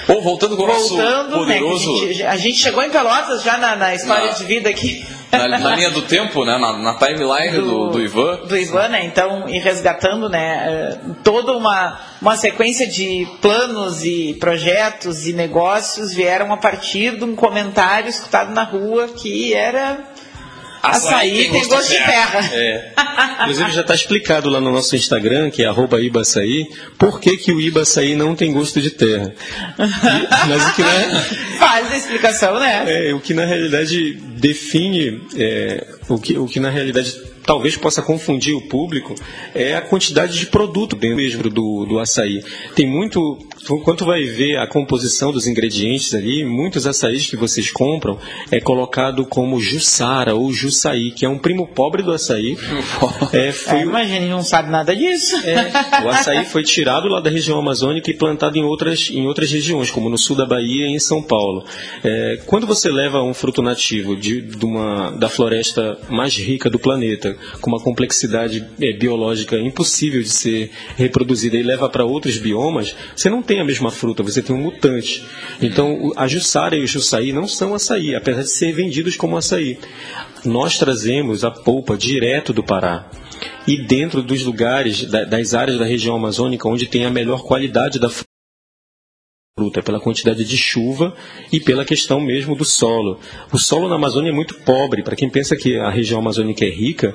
Bom, voltando com o nosso Voltando, né, que poderoso... a, gente, a gente chegou em Pelotas já na, na história Na- de vida aqui. Na, na linha do tempo, né? Na, na timeline do, do Ivan. do Ivan, né? Então, e resgatando, né? eh, Toda uma, uma sequência de planos e projetos e negócios vieram a partir de um comentário escutado na rua que era açaí tem gosto de terra. É. Inclusive já está explicado lá no nosso Instagram, que é arroba Ibaçaí, por que, que o Ibaçaí não tem gosto de terra. E- mas o que na, Faz a explicação, né? é, o que na realidade define, é, o, que, o que na realidade talvez possa confundir o público é a quantidade de produto dentro mesmo do, do açaí. Tem muito, tu vai ver a composição dos ingredientes ali, muitos açaís que vocês compram é colocado como Jussara ou Jussaí, que é um primo pobre do açaí. É, foi É, o- mas a gente não sabe nada disso. é, o açaí foi tirado lá da região amazônica e plantado em outras, em outras regiões, como no sul da Bahia e em São Paulo. É, quando você leva um fruto nativo de, de uma, da floresta mais rica do planeta, com uma complexidade é, biológica impossível de ser reproduzida e leva para outros biomas, você não tem a mesma fruta, você tem um mutante. Então, a Jussara e o Jussaí não são açaí, apesar de ser vendidos como açaí. Nós trazemos a polpa direto do Pará e dentro dos lugares, da- das áreas da região amazônica onde tem a melhor qualidade da fruta. Fruta, pela quantidade de chuva e pela questão mesmo do solo. O solo na Amazônia é muito pobre. Para quem pensa que a região amazônica é rica,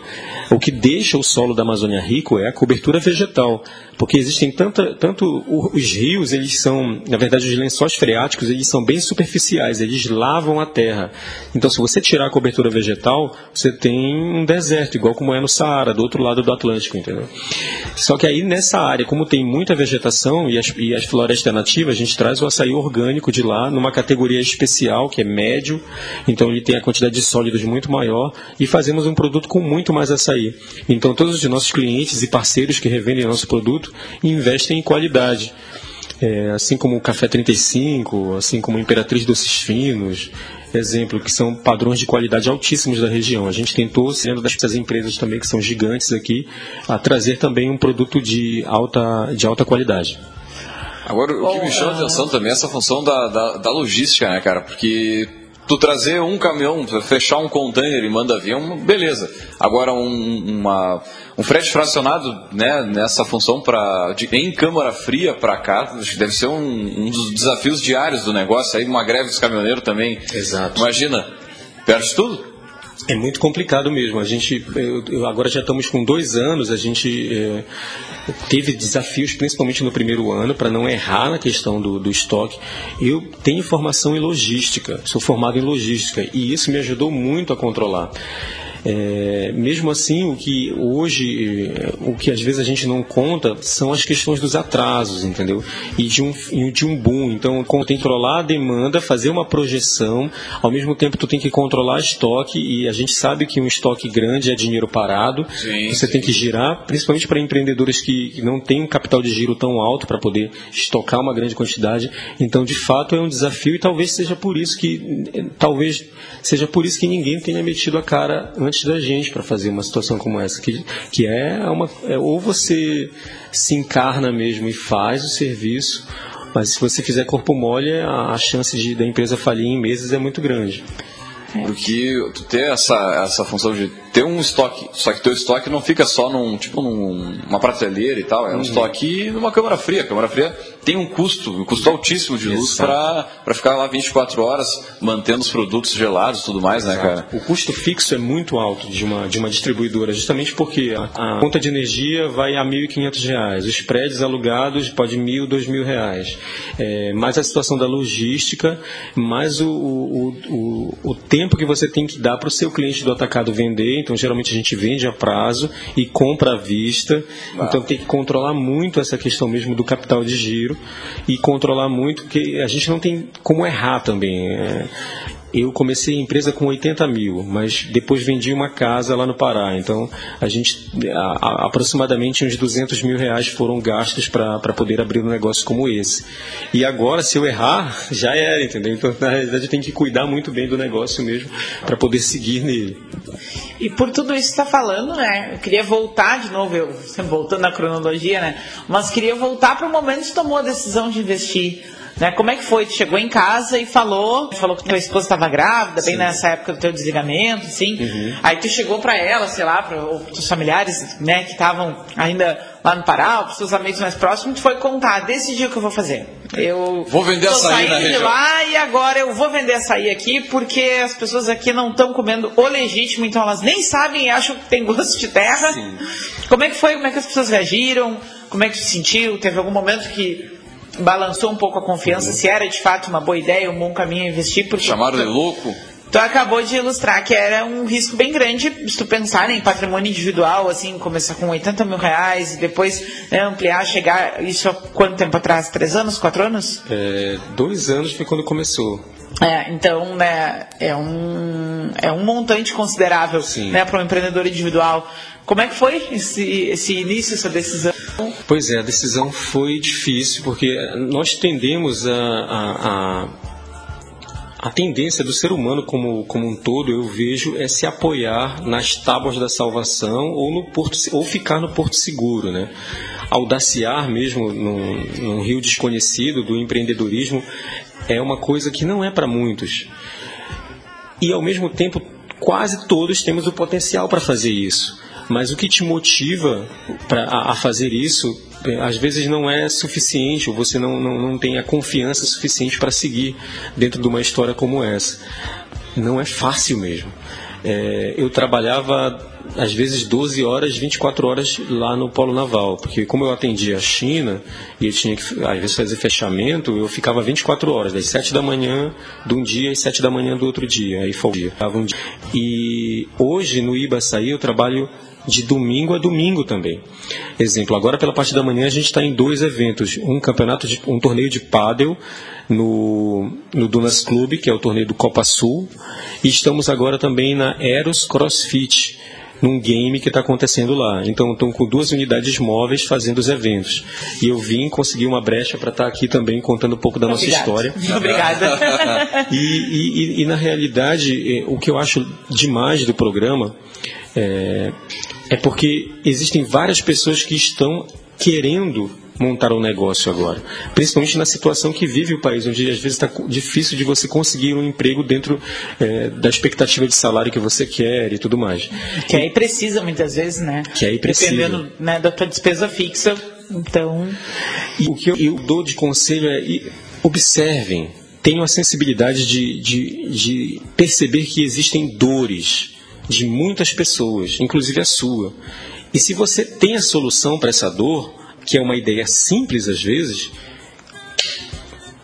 o que deixa o solo da Amazônia rico é a cobertura vegetal, porque existem tanta, tanto os rios, eles são, na verdade, os lençóis freáticos, eles são bem superficiais, eles lavam a terra. Então, se você tirar a cobertura vegetal, você tem um deserto, igual como é no Saara, do outro lado do Atlântico, entendeu? Só que aí nessa área, como tem muita vegetação e as, e as florestas nativas, a gente traz o açaí orgânico de lá numa categoria especial, que é médio, então ele tem a quantidade de sólidos muito maior e fazemos um produto com muito mais açaí. Então todos os nossos clientes e parceiros que revendem nosso produto investem em qualidade. É, assim como o Café 35, assim como Imperatriz Doces Finos, exemplo, que são padrões de qualidade altíssimos da região. A gente tentou, sendo dessas empresas também que são gigantes aqui, a trazer também um produto de alta, de alta qualidade. Agora, o que me chama a atenção também é essa função da, da, da logística, né, cara? Porque tu trazer um caminhão, fechar um container e manda avião, beleza. Agora um, uma, um frete fracionado né, nessa função para em câmara fria para cá, deve ser um, um, dos desafios diários do negócio. Aí uma greve dos caminhoneiros também. Exato. Imagina, perde tudo. É muito complicado mesmo. A gente, eu, agora já estamos com dois anos, a gente é, teve desafios, principalmente no primeiro ano, para não errar na questão do, do estoque. Eu tenho formação em logística, sou formado em logística, e isso me ajudou muito a controlar. É, mesmo assim, o que hoje, o que às vezes a gente não conta são as questões dos atrasos, entendeu? E de um, de um boom. Então, controlar a demanda, fazer uma projeção, ao mesmo tempo tu tem que controlar estoque e a gente sabe que um estoque grande é dinheiro parado. Sim, Você sim. tem que girar, principalmente para empreendedores que não têm um capital de giro tão alto para poder estocar uma grande quantidade. Então, de fato, é um desafio e talvez seja por isso que talvez seja por isso que ninguém tenha metido a cara antes antes da gente para fazer uma situação como essa, que, que é uma. É, ou você se encarna mesmo e faz o serviço, mas se você fizer corpo mole, a, a chance de, da empresa falir em meses é muito grande. Porque tu ter essa, essa função de ter um estoque, só que teu estoque não fica só num, tipo, numa prateleira e tal, é um uhum. estoque numa câmara fria. A câmara fria tem um custo, um custo altíssimo de luz para ficar lá 24 horas mantendo os produtos gelados e tudo mais, né, Exato. né, cara? O custo fixo é muito alto de uma, de uma distribuidora, justamente porque a, a conta de energia vai a R$ 1.500, os prédios alugados pode R$ 1.000, R$ 2.000. É, mais a situação da logística, mais o, o, o, o tempo que você tem que dar para o seu cliente do atacado vender. Então, geralmente a gente vende a prazo e compra à vista. Ah. Então, tem que controlar muito essa questão mesmo do capital de giro e controlar muito, porque a gente não tem como errar também. É, eu comecei a empresa com 80 mil, mas depois vendi uma casa lá no Pará. Então, a gente, a, a, aproximadamente uns 200 mil reais foram gastos para poder abrir um negócio como esse. E agora, se eu errar, já era, entendeu? Então, na realidade, tem que cuidar muito bem do negócio mesmo para poder seguir nele. E por tudo isso que está falando, né? Eu queria voltar de novo, eu voltando na cronologia, né? Mas queria voltar para o momento que tomou a decisão de investir né? Como é que foi? Tu chegou em casa e falou, falou que tua esposa estava grávida, Sim. bem nessa época do teu desligamento, assim. Uhum. Aí tu chegou para ela, sei lá, para os familiares, né, que estavam ainda lá no Pará, para os seus amigos mais próximos, tu foi contar, decidi o que eu vou fazer. Eu vou vender açaí na região. lá e agora eu vou vender açaí aqui porque as pessoas aqui não estão comendo o legítimo, então elas nem sabem e acham que tem gosto de terra. Sim. Como é que foi? Como é que as pessoas reagiram? Como é que tu sentiu? Teve algum momento que balançou um pouco a confiança uhum. se era de fato uma boa ideia, um bom caminho a investir. Porque Chamaram de louco? Tu acabou de ilustrar que era um risco bem grande se tu pensar em patrimônio individual, assim, começar com 80 mil reais e depois né, ampliar, chegar. Isso há quanto tempo atrás? Três anos? Quatro anos? É, dois anos foi quando começou. É, então, né, é um, é um montante considerável né, para um empreendedor individual. Como é que foi esse, esse início, essa decisão? Pois é, a decisão foi difícil, porque nós tendemos a, a, a a tendência do ser humano como, como um todo, eu vejo, é se apoiar nas tábuas da salvação ou, no porto, ou ficar no porto seguro. Né? Audaciar mesmo num, num rio desconhecido do empreendedorismo é uma coisa que não é para muitos. E, ao mesmo tempo, quase todos temos o potencial para fazer isso Mas o que te motiva pra, a, a fazer isso, às vezes não é suficiente, ou você não, não, não tem a confiança suficiente para seguir dentro de uma história como essa. Não é fácil mesmo. É, eu trabalhava às vezes 12 horas, 24 horas lá no Polo Naval, porque como eu atendia a China e eu tinha que às vezes fazer fechamento, eu ficava 24 horas, das 7 da manhã de um dia às 7 da manhã do outro dia, aí folgia. Um dia. E hoje no Ibaçaí eu trabalho de domingo a domingo também. Exemplo, agora pela parte da manhã a gente está em dois eventos, um campeonato de um torneio de pádel no, no Dunas Club, que é o torneio do Copa Sul, e estamos agora também na Eros CrossFit, num game que está acontecendo lá. Então, estão com duas unidades móveis fazendo os eventos. E eu vim conseguir uma brecha para estar tá aqui também contando um pouco da nossa história. Obrigada. e, e, e, na realidade, eh, o que eu acho demais do programa é, é porque existem várias pessoas que estão querendo montar um negócio agora. Principalmente na situação que vive o país, onde às vezes está difícil de você conseguir um emprego dentro é, da expectativa de salário que você quer e tudo mais. Que aí precisa muitas vezes, né? Que aí precisa. Dependendo né, da tua despesa fixa, então... E o que eu, eu dou de conselho é observem, tenham a sensibilidade de, de, de perceber que existem dores de muitas pessoas, inclusive a sua. E se você tem a solução para essa dor, que é uma ideia simples às vezes,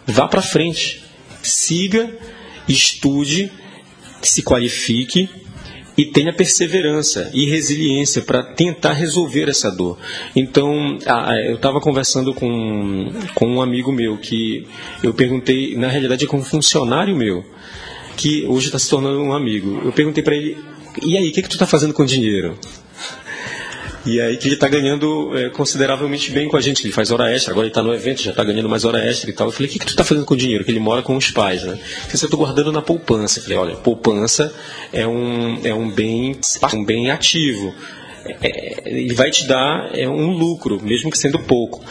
vá para frente. Siga, estude, se qualifique e tenha perseverança e resiliência para tentar resolver essa dor. Então, eu estava conversando com, com um amigo meu que eu perguntei, na realidade é com um funcionário meu, que hoje está se tornando um amigo. Eu perguntei para ele, e aí, o que, que tu está fazendo com o dinheiro? E aí que ele está ganhando é, consideravelmente bem com a gente. Ele faz hora extra, agora ele está no evento, já está ganhando mais hora extra e tal. Eu falei, o que, que tu está fazendo com o dinheiro? Que ele mora com os pais, né? Eu estou guardando na poupança. Eu falei, olha, poupança é um, é um, bem, um bem ativo. É, ele vai te dar é, um lucro, mesmo que sendo pouco.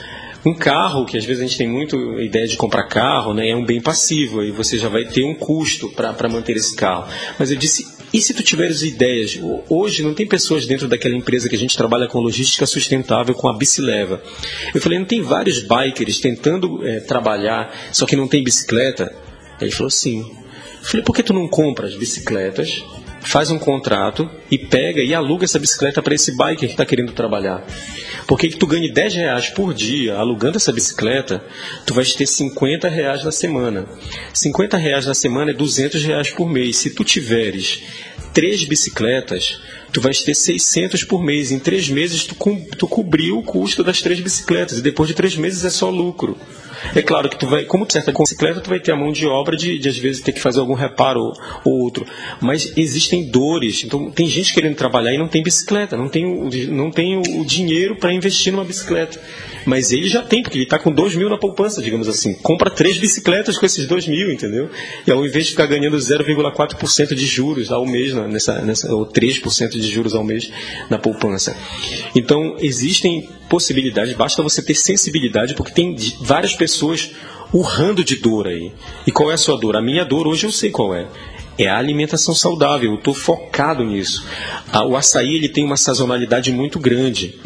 Um carro, que às vezes a gente tem muito ideia de comprar carro, né, é um bem passivo, e você já vai ter um custo para manter esse carro. Mas eu disse, e se tu tiveres ideias? Hoje não tem pessoas dentro daquela empresa que a gente trabalha com logística sustentável, com a bicileva. Eu falei, não tem vários bikers tentando é, trabalhar, só que não tem bicicleta? Ele falou, sim. Eu falei, por que tu não compras bicicletas, faz um contrato e pega e aluga essa bicicleta para esse biker que está querendo trabalhar? Porque que tu ganhe 10 reais por dia alugando essa bicicleta, tu vais ter 50 reais na semana. 50 reais na semana é 200 reais por mês. Se tu tiveres três bicicletas, tu vais ter 600 por mês. Em três meses, tu, tu cobriu o custo das três bicicletas. E depois de três meses é só lucro. É claro que tu vai, como tu certa com bicicleta, tu vai ter a mão de obra de, de às vezes ter que fazer algum reparo ou, ou, outro. Mas existem dores. Então tem gente querendo trabalhar e não tem bicicleta, não tem o, não tem o dinheiro para investir numa bicicleta. Mas ele já tem, porque ele está com 2 mil na poupança, digamos assim. Compra três bicicletas com esses 2 mil, entendeu? E ao invés de ficar ganhando 0,4% de juros ao mês, nessa, nessa, ou 3% de juros ao mês na poupança. Então, existem possibilidades, basta você ter sensibilidade, porque tem várias pessoas urrando de dor aí. E qual é a sua dor? A minha dor hoje eu sei qual é. É a alimentação saudável, eu estou focado nisso. O açaí ele tem uma sazonalidade muito grande.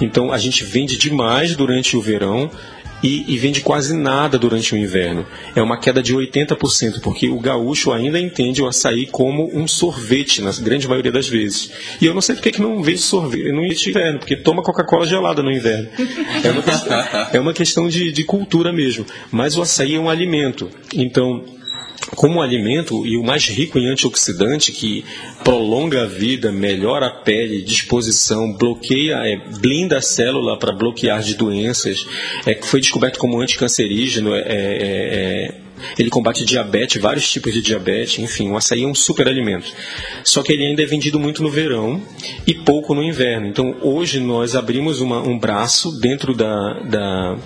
Então a gente vende demais durante o verão e, e, vende quase nada durante o inverno. É uma queda de 80%, porque o gaúcho ainda entende o açaí como um sorvete, na grande maioria das vezes. E eu não sei porque que não vende sorvete no inverno, porque toma Coca-Cola gelada no inverno. É uma questão, é uma questão de, de cultura mesmo. Mas o açaí é um alimento. Então, como alimento e o mais rico em antioxidante que prolonga a vida, melhora a pele, disposição, bloqueia, é, blinda a célula para bloquear de doenças, é, foi descoberto como anticancerígeno, é, é, é, ele combate diabetes, vários tipos de diabetes, enfim, o açaí é um super alimento. Só que ele ainda é vendido muito no verão e pouco no inverno. Então hoje nós abrimos uma, um braço dentro da, da,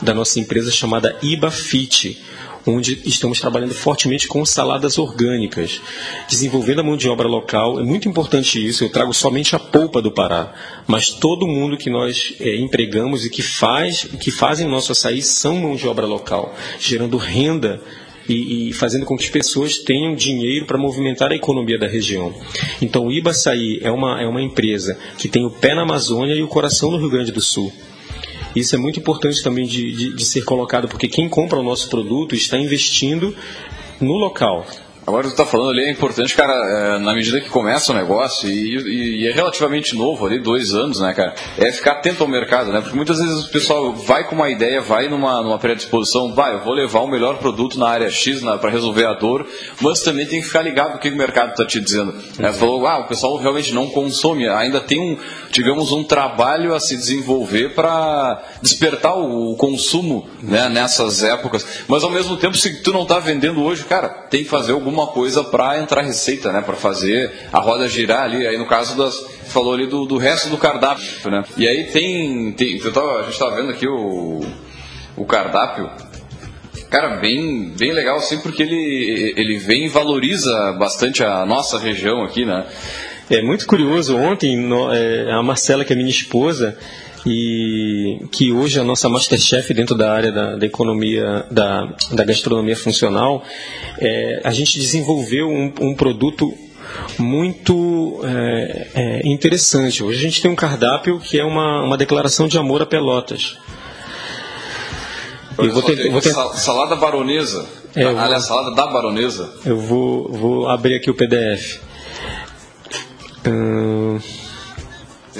da nossa empresa chamada IbaFit onde estamos trabalhando fortemente com saladas orgânicas, desenvolvendo a mão de obra local. É muito importante isso. Eu trago somente a polpa do Pará, mas todo mundo que nós é, empregamos e que faz, que fazem nosso açaí são mão de obra local, gerando renda e, e fazendo com que as pessoas tenham dinheiro para movimentar a economia da região. Então, o Ibaçaí é uma, é uma empresa que tem o pé na Amazônia e o coração no Rio Grande do Sul. Isso é muito importante também de, de, de ser colocado, porque quem compra o nosso produto está investindo no local. Agora tu tá falando ali, é importante, cara, é, na medida que começa o negócio, e, e, é relativamente novo ali, dois anos, né, cara, é ficar atento ao mercado, né, porque muitas vezes o pessoal vai com uma ideia, vai numa, numa predisposição, vai, eu vou levar o melhor produto na área X para resolver a dor, mas também tem que ficar ligado no que o mercado está te dizendo. Né? Você falou, ah, o pessoal realmente não consome, ainda tem um, digamos, um trabalho a se desenvolver para despertar o, o consumo né, nessas épocas, mas ao mesmo tempo, se tu não está vendendo hoje, cara, tem que fazer algum alguma coisa para entrar receita, né? Para fazer a roda girar ali. Aí no caso das falou ali do, do resto do cardápio, né? E aí tem, tem tava, a gente estava vendo aqui o, o cardápio. Cara, bem, bem legal assim, porque ele, ele vem e valoriza bastante a nossa região aqui, né? É muito curioso, ontem no, é, a Marcela, que é minha esposa, e que hoje a nossa masterchef dentro da área da, da economia, da, da, gastronomia funcional, é, a gente desenvolveu um, um produto muito é, é, interessante. Hoje a gente tem um cardápio que é uma, uma declaração de amor a Pelotas. Eu vou ter, vou ter... Salada baronesa. É, Aliás, salada da baronesa. Eu vou, vou abrir aqui o PDF. Hum...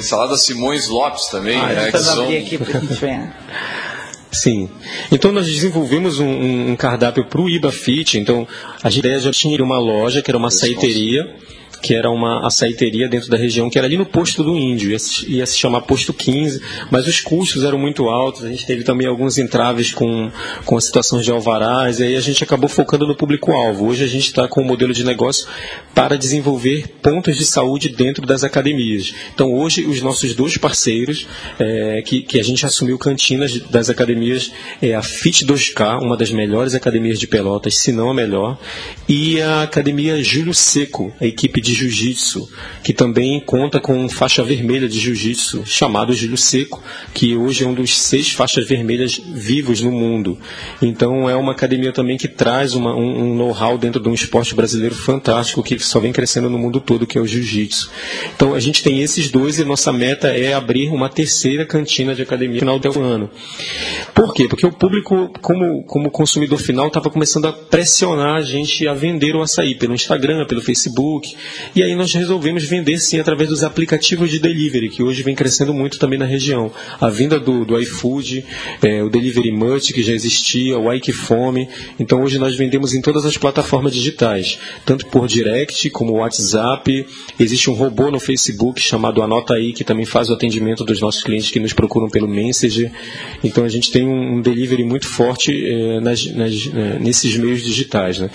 Salada Simões Lopes também. Ah, né, que são... aqui Sim. Então nós desenvolvemos um, um cardápio para o IBA Fit. Então a ideia já tinha uma loja que era uma saiteria que era uma açaiteria dentro da região, que era ali no posto do Índio, ia se, chamar Posto 15, mas os custos eram muito altos, a gente teve também alguns entraves com, com as situações de alvarás, e aí a gente acabou focando no público-alvo. Hoje a gente está com um modelo de negócio para desenvolver pontos de saúde dentro das academias. Então hoje os nossos dois parceiros, é, que, que a gente assumiu cantinas das academias, é a Fit 2K, uma das melhores academias de Pelotas, se não a melhor, e a Academia Júlio Seco, a equipe de jiu-jitsu, que também conta com faixa vermelha de jiu-jitsu, chamado Júlio Seco, que hoje é um dos seis faixas vermelhas vivos no mundo. Então é uma academia também que traz uma, um, um know-how dentro de um esporte brasileiro fantástico que só vem crescendo no mundo todo, que é o jiu-jitsu. Então a gente tem esses dois e nossa meta é abrir uma terceira cantina de academia no final do ano. Por quê? Porque o público, como, como consumidor final, estava começando a pressionar a gente a vender o açaí pelo Instagram, pelo Facebook. E aí nós resolvemos vender sim através dos aplicativos de delivery, que hoje vem crescendo muito também na região. A vinda do, do iFood, é, o Delivery Much, que já existia, o Ike Fome. Então hoje nós vendemos em todas as plataformas digitais, tanto por direct como WhatsApp. Existe um robô no Facebook chamado Anota aí, que também faz o atendimento dos nossos clientes que nos procuram pelo Messenger. Então a gente tem um, um delivery muito forte é, nas, nas, é, nesses meios digitais. Né?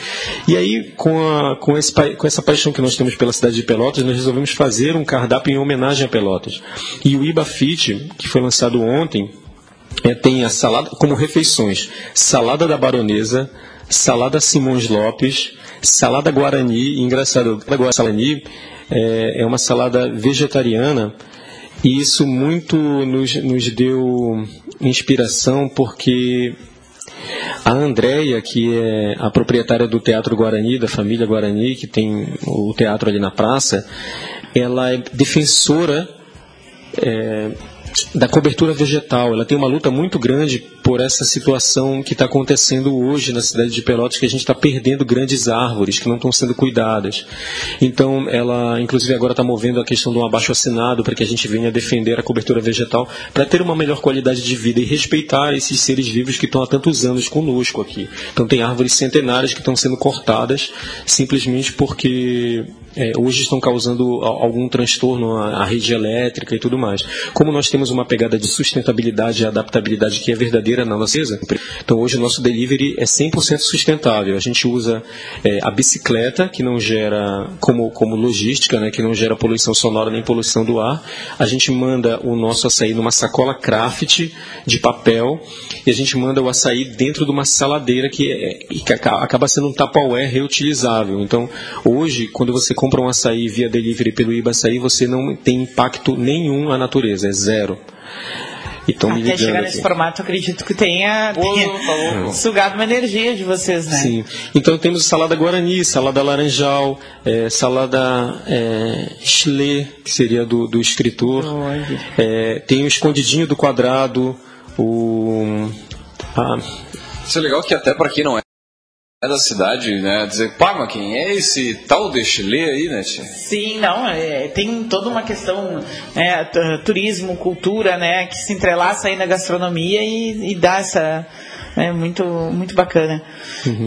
E aí, com, a, com, esse, com essa paixão que nós temos pela cidade de Pelotas, nós resolvemos fazer um cardápio em homenagem a Pelotas. E o Iba Fit, que foi lançado ontem, é, tem a salada como refeições: salada da baronesa, salada Simões Lopes, salada Guarani. Engraçado, a Guarani é, é uma salada vegetariana. E isso muito nos, nos deu inspiração porque a Andréia, que é a proprietária do Teatro Guarani, da família Guarani, que tem o teatro ali na praça, ela é defensora é, da cobertura vegetal. Ela tem uma luta muito grande por essa situação que está acontecendo hoje na cidade de Pelotas, que a gente está perdendo grandes árvores que não estão sendo cuidadas. Então, ela, inclusive, agora está movendo a questão de um abaixo assinado para que a gente venha defender a cobertura vegetal, para ter uma melhor qualidade de vida e respeitar esses seres vivos que estão há tantos anos conosco aqui. Então, tem árvores centenárias que estão sendo cortadas simplesmente porque é, hoje estão causando algum transtorno à, à, rede elétrica e tudo mais. Como nós temos uma pegada de sustentabilidade e adaptabilidade que é verdadeira na nossa empresa, então hoje o nosso delivery é 100% sustentável. A gente usa é, a bicicleta, que não gera, como, como logística, né, que não gera poluição sonora nem poluição do ar. A gente manda o nosso açaí numa sacola craft de papel e a gente manda o açaí dentro de uma saladeira que, é, que acaba sendo um tapaué reutilizável. Então, hoje, quando você compra compra um açaí via delivery pelo Iba Açaí, você não tem impacto nenhum à natureza, é zero. E estão me Até chegar nesse aqui. formato, acredito que tenha, tenha sugado uma energia de vocês, né? Sim. Então temos salada guarani, salada laranjal, eh, salada é, Schley, que seria do, do escritor. Eh, tem o escondidinho do quadrado, o ah, Isso é legal que até pra quem não é da cidade, né, dizer, pá, mas quem é esse tal de Chile aí, né, tia? Sim, não, é, tem toda uma questão, né, turismo, cultura, né, que se entrelaça aí na gastronomia e, e dá essa, é muito, muito bacana.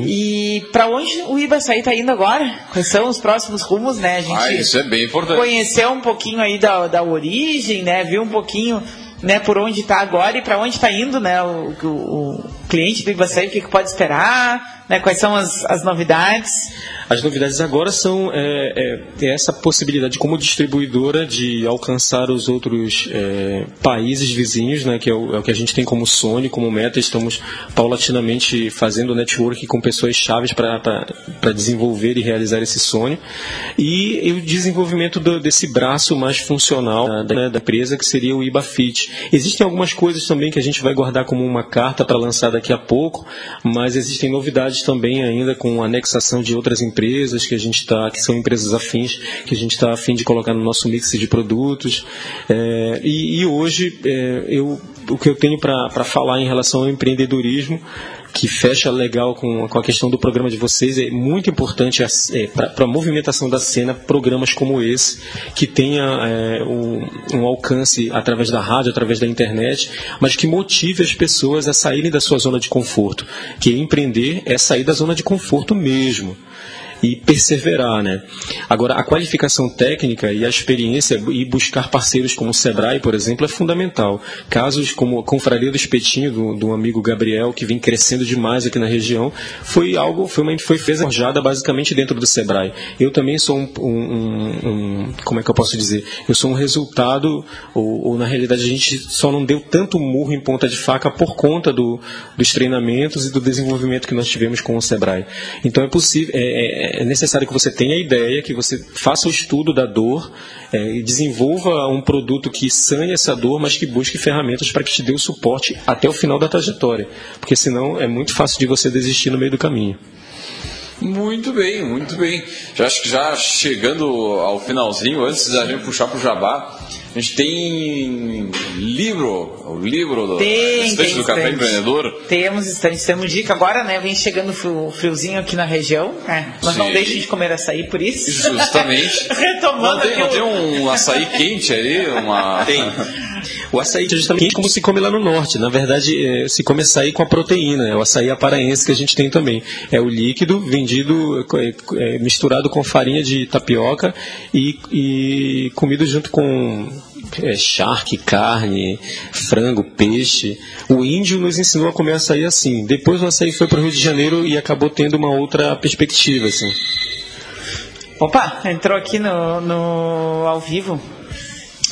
E para onde o Ibaçaí está indo agora? Quais são os próximos rumos, né? A gente Ah, isso é bem importante. conheceu um pouquinho aí da, da origem, né, viu um pouquinho, né, por onde está agora e para onde está indo, né, o, o, o cliente do Ibaçaí, o que, que pode esperar, né, quais são as, as novidades. As novidades agora são é, é, essa possibilidade como distribuidora de alcançar os outros é, países vizinhos, né, que é o, é o que a gente tem como sonho, como meta. Estamos paulatinamente fazendo network com pessoas chaves para desenvolver e realizar esse sonho. E, e o desenvolvimento do- desse braço mais funcional da, da- da empresa, que seria o IBAFIT. Existem algumas coisas também que a gente vai guardar como uma carta para lançar daqui a pouco, mas existem novidades também ainda com anexação de outras empresas que a gente está, que são empresas afins, que a gente está afim de colocar no nosso mix de produtos. É, e, e hoje é, eu, o que eu tenho para falar em relação ao empreendedorismo que fecha legal com, com a questão do programa de vocês. É muito importante para a movimentação da cena programas como esse, que tenha é, um, um alcance através da rádio, através da internet, mas que motive as pessoas a saírem da sua zona de conforto. Que empreender é sair da zona de conforto mesmo e perseverar, né? Agora, a qualificação técnica e a experiência e buscar parceiros como o Sebrae, por exemplo, é fundamental. Casos como a Confraria do Espetinho, do, do amigo Gabriel, que vem crescendo demais aqui na região, foi algo, foi uma foi forjada basicamente dentro do Sebrae. Eu também sou um, um- um- como é que eu posso dizer? Eu sou um resultado, ou, ou na realidade a gente só não deu tanto murro em ponta de faca por conta do, dos treinamentos e do desenvolvimento que nós tivemos com o Sebrae. Então é possível, é, é- é necessário que você tenha a ideia, que você faça o estudo da dor é, e desenvolva um produto que sane essa dor, mas que busque ferramentas para que te dê o suporte até o final da trajetória, porque senão é muito fácil de você desistir no meio do caminho. Muito bem, muito bem. Já já chegando ao finalzinho, antes da gente puxar pro Jabá, a gente tem livro, o livro do Tem, estante tem do Café estante. Empreendedor. Temos estantes, temos dica agora, né? Vem chegando frio, friozinho aqui na região. né? Mas não deixe de comer açaí por isso. Justamente. Retomando Não tem, não o- tem um açaí quente ali? Uma... Tem. O açaí é justamente como se come lá no norte. Na verdade, é, se come açaí com a proteína. É o açaí aparaense que a gente tem também. É o líquido vendido, é, é, misturado com farinha de tapioca e, e comido junto com é, charque, carne, frango, peixe. O índio nos ensinou a comer açaí assim. Depois o açaí foi para o Rio de Janeiro e acabou tendo uma outra perspectiva. Assim. Opa, entrou aqui no, no ao vivo.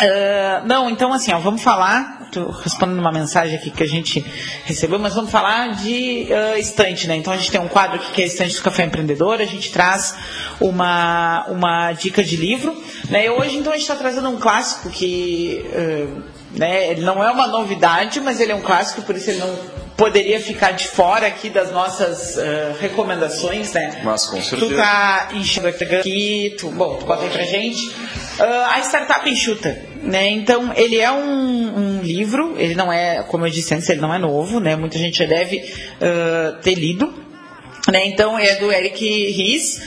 Ah, não, então assim, ó, vamos falar, tô respondendo uma mensagem aqui que a gente recebeu, mas vamos falar de ah, estante, né? Então a gente tem um quadro aqui que é estante do Café Empreendedor, a gente traz uma, uma dica de livro, né? E hoje então a gente está trazendo um clássico que ah, né, ele não é uma novidade, mas ele é um clássico, por isso ele não poderia ficar de fora aqui das nossas ah, recomendações, né? Mas com Tu certeza. tá enxergando aqui, tu, bom, tu bota aí pra gente. Ah, a Startup Enxuta, né? Então, ele é um, um livro, ele não é, como eu disse antes, ele não é novo, né? Muita gente já deve ah, ter lido, né? Então, é do Eric Ries.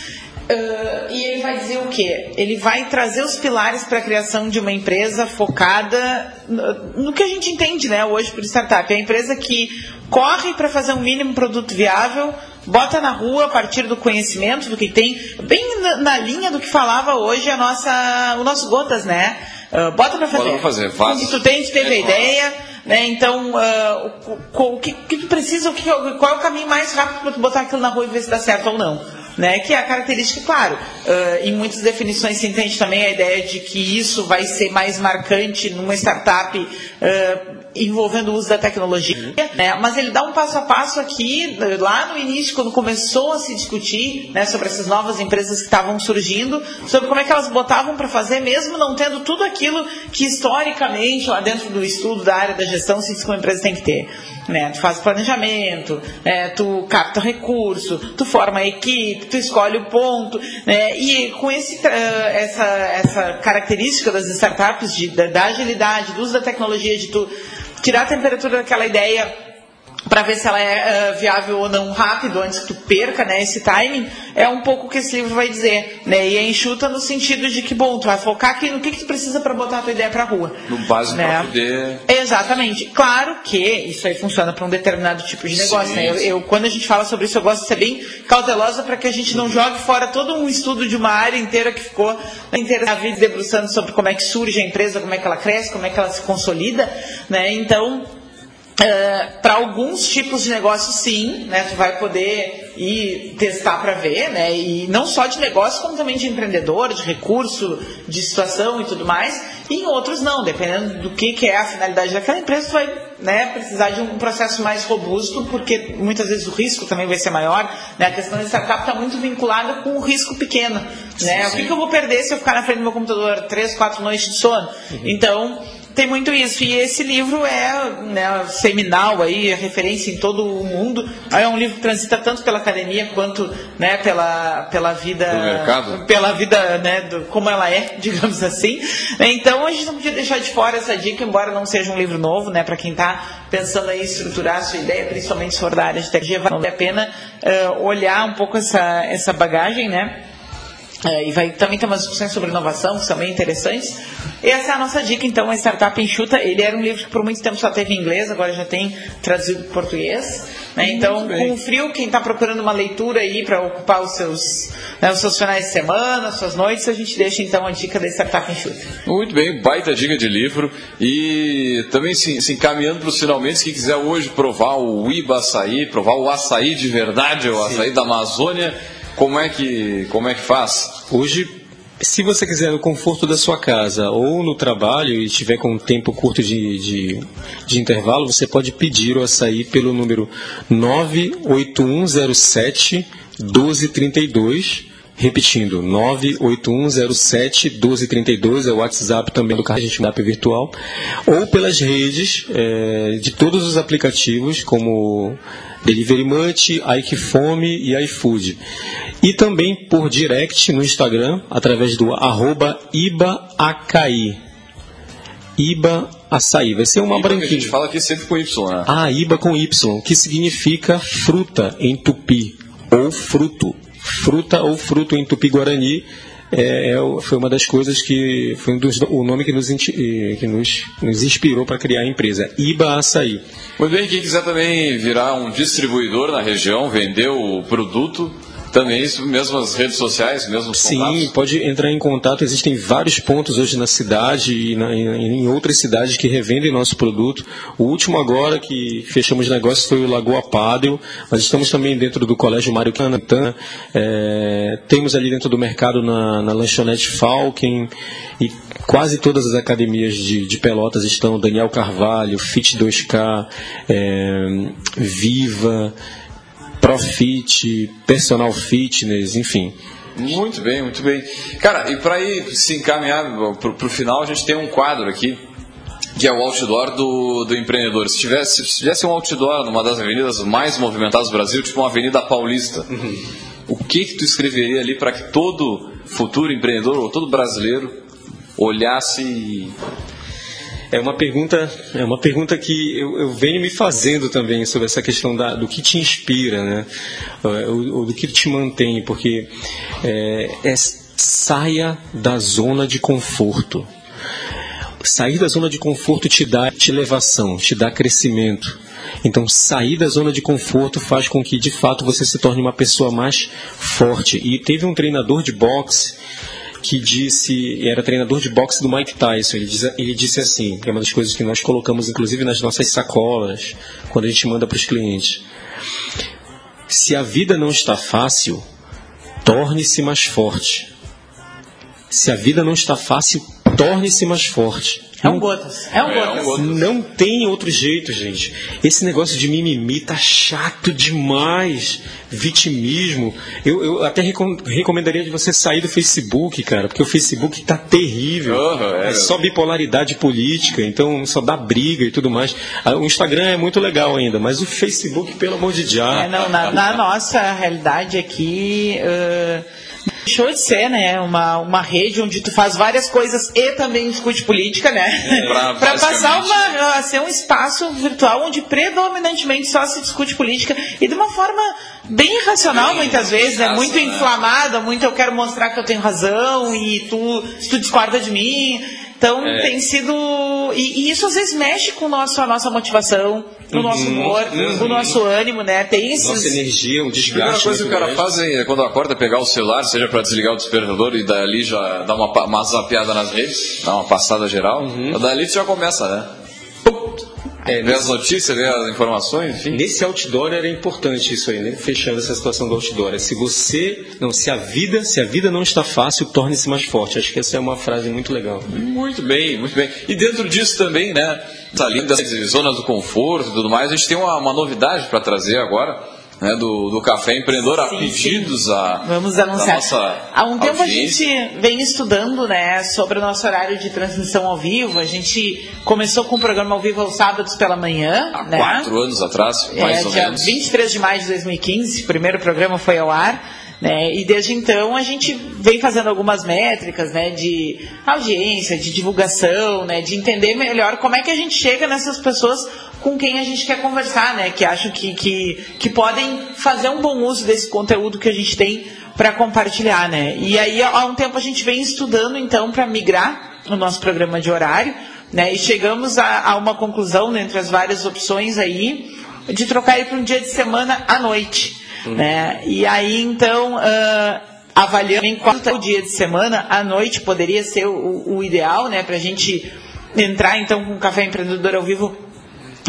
ah, e ele vai dizer o quê? Ele vai trazer os pilares para a criação de uma empresa focada no, no que a gente entende né, hoje por startup. É a empresa que corre para fazer um mínimo produto viável, bota na rua a partir do conhecimento do que tem, bem na, na linha do que falava hoje a nossa, o nosso Gotas, né? Ah, bota para fazer. Bota pra fazer, faz. O que tu tem, tu teve a ideia, né? Então, o, o- o que, que tu precisa, o que, qual é o caminho mais rápido para tu botar aquilo na rua e ver se dá certo ou não? né? Que é a característica, claro, uh, em muitas definições se entende também a ideia de que isso vai ser mais marcante numa startup uh, envolvendo o uso da tecnologia, né? mas ele dá um passo a passo aqui, lá no início, quando começou a se discutir né, sobre essas novas empresas que estavam surgindo, sobre como é que elas botavam para fazer, mesmo não tendo tudo aquilo que historicamente, lá dentro do estudo da área da gestão, se diz que uma empresa tem que ter. Né? Tu faz planejamento, né? tu capta recurso, tu forma a equipe, tu escolhe o ponto. Né? E com esse, uh, essa, essa característica das startups, de, da, da agilidade, do uso da tecnologia, de tu tirar a temperatura daquela ideia para ver se ela é uh, viável ou não rápido, antes que tu perca né, esse timing, é um pouco o que esse livro vai dizer. Né? E é enxuta no sentido de que, bom, tu vai focar aqui no que, que tu precisa para botar a tua ideia para rua. No básico né? para poder... Exatamente. Claro que isso aí funciona para um determinado tipo de negócio. Né? Eu, eu, quando a gente fala sobre isso, eu gosto de ser bem cautelosa para que a gente não jogue fora todo um estudo de uma área inteira que ficou inteira a vida debruçando sobre como é que surge a empresa, como é que ela cresce, como é que ela se consolida. Né? Então, Uh, para alguns tipos de negócio, sim, né? Tu vai poder ir testar para ver, né? E não só de negócio, como também de empreendedor, de recurso, de situação e tudo mais. E em outros não, dependendo do que, que é a finalidade daquela empresa, tu vai né, precisar de um processo mais robusto, porque muitas vezes o risco também vai ser maior. Né? A questão da startup está muito vinculada com o risco pequeno. Né? Sim, sim. O que, que eu vou perder se eu ficar na frente do meu computador três, quatro noites de sono? Uhum. Então tem muito isso. E esse livro é né, seminal aí, referência em todo o mundo. É um livro que transita tanto pela academia quanto né, pela, pela vida. Pela vida, né, do, como ela é, digamos assim. Então a gente não podia deixar de fora essa dica, embora não seja um livro novo, né, para quem está pensando em estruturar a sua ideia, principalmente se for da área de tecnologia, vale a pena uh, olhar um pouco essa, essa bagagem, né? É, e vai também ter umas discussões sobre inovação, que são bem interessantes. Essa é a nossa dica, então, a Startup Enxuta. Ele era um livro que por muito tempo só teve em inglês, agora já tem traduzido para português. Né? Então, com o frio, quem está procurando uma leitura aí para ocupar os seus, né, os seus finais de semana, suas noites, a gente deixa então a dica da Startup Enxuta. Muito bem, baita dica de livro. E também se, se encaminhando para os finalmente, quem quiser hoje provar o Iba Açaí, provar o açaí de verdade, o açaí Sim. da Amazônia como é que, como é que faz? Hoje, se você quiser no conforto da sua casa ou no trabalho e tiver com um tempo curto de, de, de intervalo, você pode pedir o açaí pelo número 98107 1232. Repetindo, 98107-1232 é o WhatsApp também do WhatsApp virtual, ou pelas redes é, de todos os aplicativos, como Delivery Munch, Fome e iFood. E também por direct no Instagram, através do arroba IbaAcaí. Iba Açaí. Vai ser uma Iba branquinha. a gente fala aqui sempre com Y, né? Ah, Iba com Y, que significa fruta em tupi, ou fruto. Fruta ou fruto em tupi-guarani é, é foi uma das coisas que foi um dos, o nome que nos, que nos, nos inspirou para criar a empresa, Iba Açaí. Muito bem, quem quiser também virar um distribuidor na região, vender o produto, também isso, mesmo as redes sociais, mesmo Sim, contatos? pode entrar em contato. Existem vários pontos hoje na cidade e na, em, em outras cidades que revendem nosso produto. O último agora que fechamos negócios foi o Lagoa Pádel, mas estamos também dentro do Colégio Mário Canatã. É, temos ali dentro do mercado na, na lanchonete Falken e quase todas as academias de, de Pelotas estão. Daniel Carvalho, Fit 2K, é, Viva... Profit, personal fitness, enfim. Muito bem, muito bem. Cara, e para ir se encaminhar para o final, a gente tem um quadro aqui, que é o outdoor do, do empreendedor. Se tivesse, se tivesse um outdoor numa das avenidas mais movimentadas do Brasil, tipo uma Avenida Paulista, o que, que tu escreveria ali para que todo futuro empreendedor ou todo brasileiro olhasse e é uma pergunta, é uma pergunta que eu, eu venho me fazendo também sobre essa questão da, do que te inspira, né? Ou, ou do que te mantém, porque é, é, saia da zona de conforto. Sair da zona de conforto te dá te elevação, te dá crescimento. Então, sair da zona de conforto faz com que, de fato, você se torne uma pessoa mais forte. E teve um treinador de boxe que disse, era treinador de boxe do Mike Tyson. Ele, diz, ele disse assim, que é uma das coisas que nós colocamos inclusive nas nossas sacolas, quando a gente manda para os clientes. Se a vida não está fácil, torne-se mais forte. Se a vida não está fácil, torne-se mais forte. É um gotas. É um É, gotas. Não tem outro jeito, gente. Esse negócio de mimimi tá chato demais. Vitimismo. Eu, eu até recom- recomendaria de você sair do Facebook, cara, porque o Facebook tá terrível. Aham, é. é só bipolaridade política, então só dá briga e tudo mais. Ah, O Instagram é muito legal ainda, mas o Facebook, pelo amor de Deus. É, não, na, na nossa realidade aqui, ãh, deixou de ser, né, uma, uma rede onde tu faz várias coisas e também discute política, né? pra- Pra passar uma, a ser um espaço virtual onde predominantemente só se discute política e de uma forma bem irracional muitas vezes, né? irracional, Muito né? inflamada, muito eu quero mostrar que eu tenho razão e tu, tu discorda de mim. Então É. tem sido. E, e isso às vezes mexe com nosso, a nossa motivação, o nosso humor, o nosso ânimo, né? Tem esses. Nossa energia, um A primeira desgaste. coisa que o cara grande. faz é, quando acorda, pegar o celular, seja para desligar o despertador e dali já dar uma, uma zapeada nas redes, dar uma passada geral. Dali tu já começa, né? É, Ver as notícias, ver as informações, enfim. Nesse outdoor era importante isso aí, né? Fechando essa situação do outdoor. É se você, não, se a vida, se a vida não está fácil, torne-se mais forte. Acho que essa é uma frase muito legal. Muito bem, muito bem. E dentro disso também, né? Além das zonas do conforto e tudo mais, a gente tem uma, uma novidade para trazer agora, né? Do, do Café Empreendedor a Sim, pedidos a, Vamos anunciar. Há um tempo audiência. a gente vem estudando né, sobre o nosso horário de transmissão ao vivo. A gente começou com o programa ao vivo aos sábados pela manhã. Há né? quatro anos atrás, mais é, ou dia menos. 23 de maio de 2015, o primeiro programa foi ao ar. Né? E desde então a gente vem fazendo algumas métricas né, de audiência, de divulgação, né, de entender melhor como é que a gente chega nessas pessoas com quem a gente quer conversar, né, que acham que, que, que podem fazer um bom uso desse conteúdo que a gente tem para compartilhar. Né? E aí há um tempo a gente vem estudando então para migrar o nosso programa de horário né, e chegamos a, a uma conclusão né, entre as várias opções aí de trocar ele para um dia de semana à noite. Né? E aí, então, ah, avaliando em qual dia de semana, à noite poderia ser o, o ideal, né? Para a gente entrar, então, com o Café Empreendedor ao vivo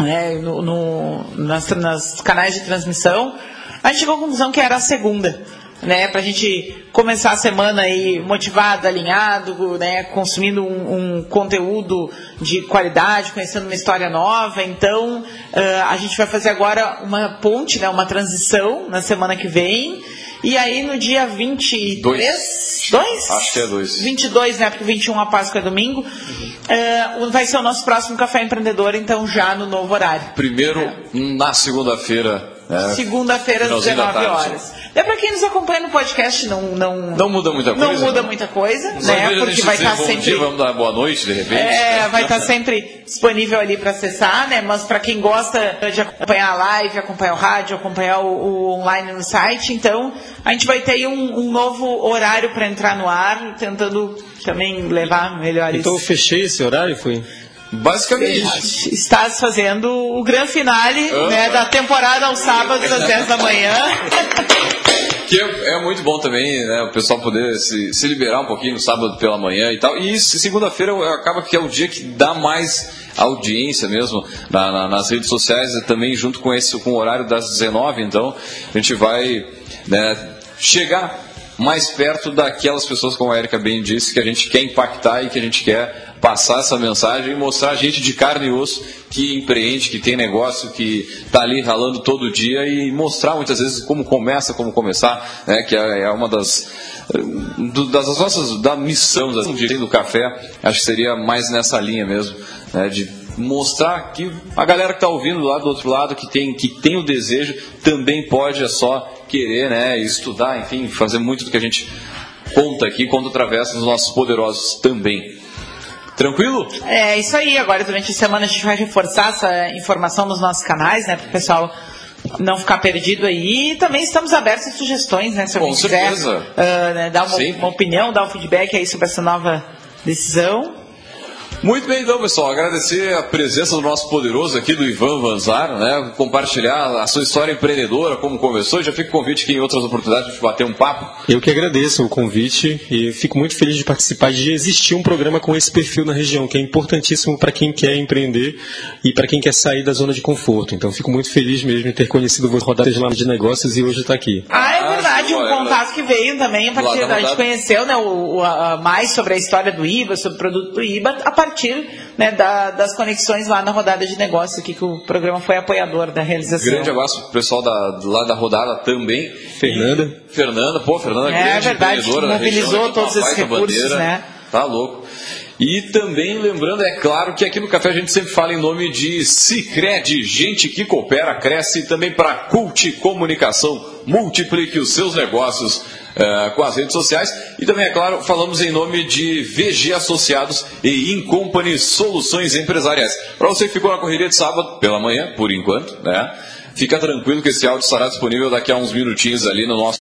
né, no, no- nas, nas canais de transmissão. A gente chegou à conclusão que era a segunda. Né, para a gente começar a semana aí motivado, alinhado, né, consumindo um, um conteúdo de qualidade, conhecendo uma história nova. Então, ah, a gente vai fazer agora uma ponte, né, uma transição na semana que vem. E aí, no dia 23... Dois. Dois? Acho que é dois. 22, né? Porque 21 a Páscoa é domingo. É, vai ser o nosso próximo Café Empreendedor, então já no novo horário. Primeiro, na segunda-feira. Né? Segunda-feira, às Finalzinho da 19 tarde. horas. É para quem nos acompanha no podcast, não, não, Não muda muita não coisa. muda muita coisa, em né? Porque vai estar bom sempre. dia, vamos dar boa noite, de repente. É, vai estar sempre disponível ali para acessar, né? Mas para quem gosta de acompanhar a live, acompanhar o rádio, acompanhar o, o online no site, então a gente vai ter aí um, um novo horário para entrar no ar, tentando também levar melhores. Então eu fechei esse horário, foi? Basicamente. Estás fazendo o grande finale Ah. né, da temporada aos sábados às 10 da manhã. Que é, é muito bom também, né? O pessoal poder se, se liberar um pouquinho no sábado pela manhã e tal. E segunda-feira acaba que é o dia que dá mais audiência mesmo na- na- nas redes sociais, também junto com esse com o horário das 19, então a gente vai né, chegar mais perto daquelas pessoas, como a Erika bem disse, que a gente quer impactar e que a gente quer passar essa mensagem e mostrar gente de carne e osso que empreende, que tem negócio, que está ali ralando todo dia e mostrar muitas vezes como começa, como começar, né, que é é uma das, eh, das nossas da missão de- do café, acho que seria mais nessa linha mesmo, né, de mostrar que a galera que está ouvindo lá do outro lado, que tem, que tem o desejo, também pode, é só querer, né, estudar, enfim, fazer muito do que a gente conta aqui, conta através dos nossos poderosos também. Tranquilo? É isso aí, agora durante a semana a gente vai reforçar essa informação nos nossos canais, né, para o pessoal não ficar perdido aí. E também estamos abertos a sugestões, né, se Com alguém quiser certeza. ah, né, dar uma, uma opinião, dar um feedback aí sobre essa nova decisão. Muito bem, então, pessoal. Agradecer a presença do nosso poderoso aqui, do Ivan Vanzar, né? Compartilhar a sua história empreendedora, como começou. Já fica o convite aqui em outras oportunidades de bater um papo. Eu que agradeço o convite e fico muito feliz de participar de existir um programa com esse perfil na região, que é importantíssimo para quem quer empreender e para quem quer sair da zona de conforto. Então, fico muito feliz mesmo de ter conhecido o Rodadas lá de Negócios e hoje estar aqui. Ah, é verdade. Um contato que veio também a partir da. A gente conheceu né, o, o, a, mais sobre a história do IBA, sobre o produto do IBA, a partir partir né, da, das conexões lá na rodada de negócios aqui, que o programa foi apoiador da realização. Grande abraço pro pessoal da, lá da rodada também. Fernanda. E, Fernanda, pô, Fernanda, é, grande verdade, mobilizou todos esses recursos, bandeira, né? Tá louco. E também lembrando, é claro, que aqui no Café a gente sempre fala em nome de Cicred, gente que coopera, cresce também para Cult Comunicação. Multiplique os seus negócios uh, com as redes sociais. E também, é claro, falamos em nome de VG Associados e Incompany Soluções Empresariais. Para você que ficou na correria de sábado pela manhã, por enquanto, né? Fica tranquilo que esse áudio estará disponível daqui a uns minutinhos ali no nosso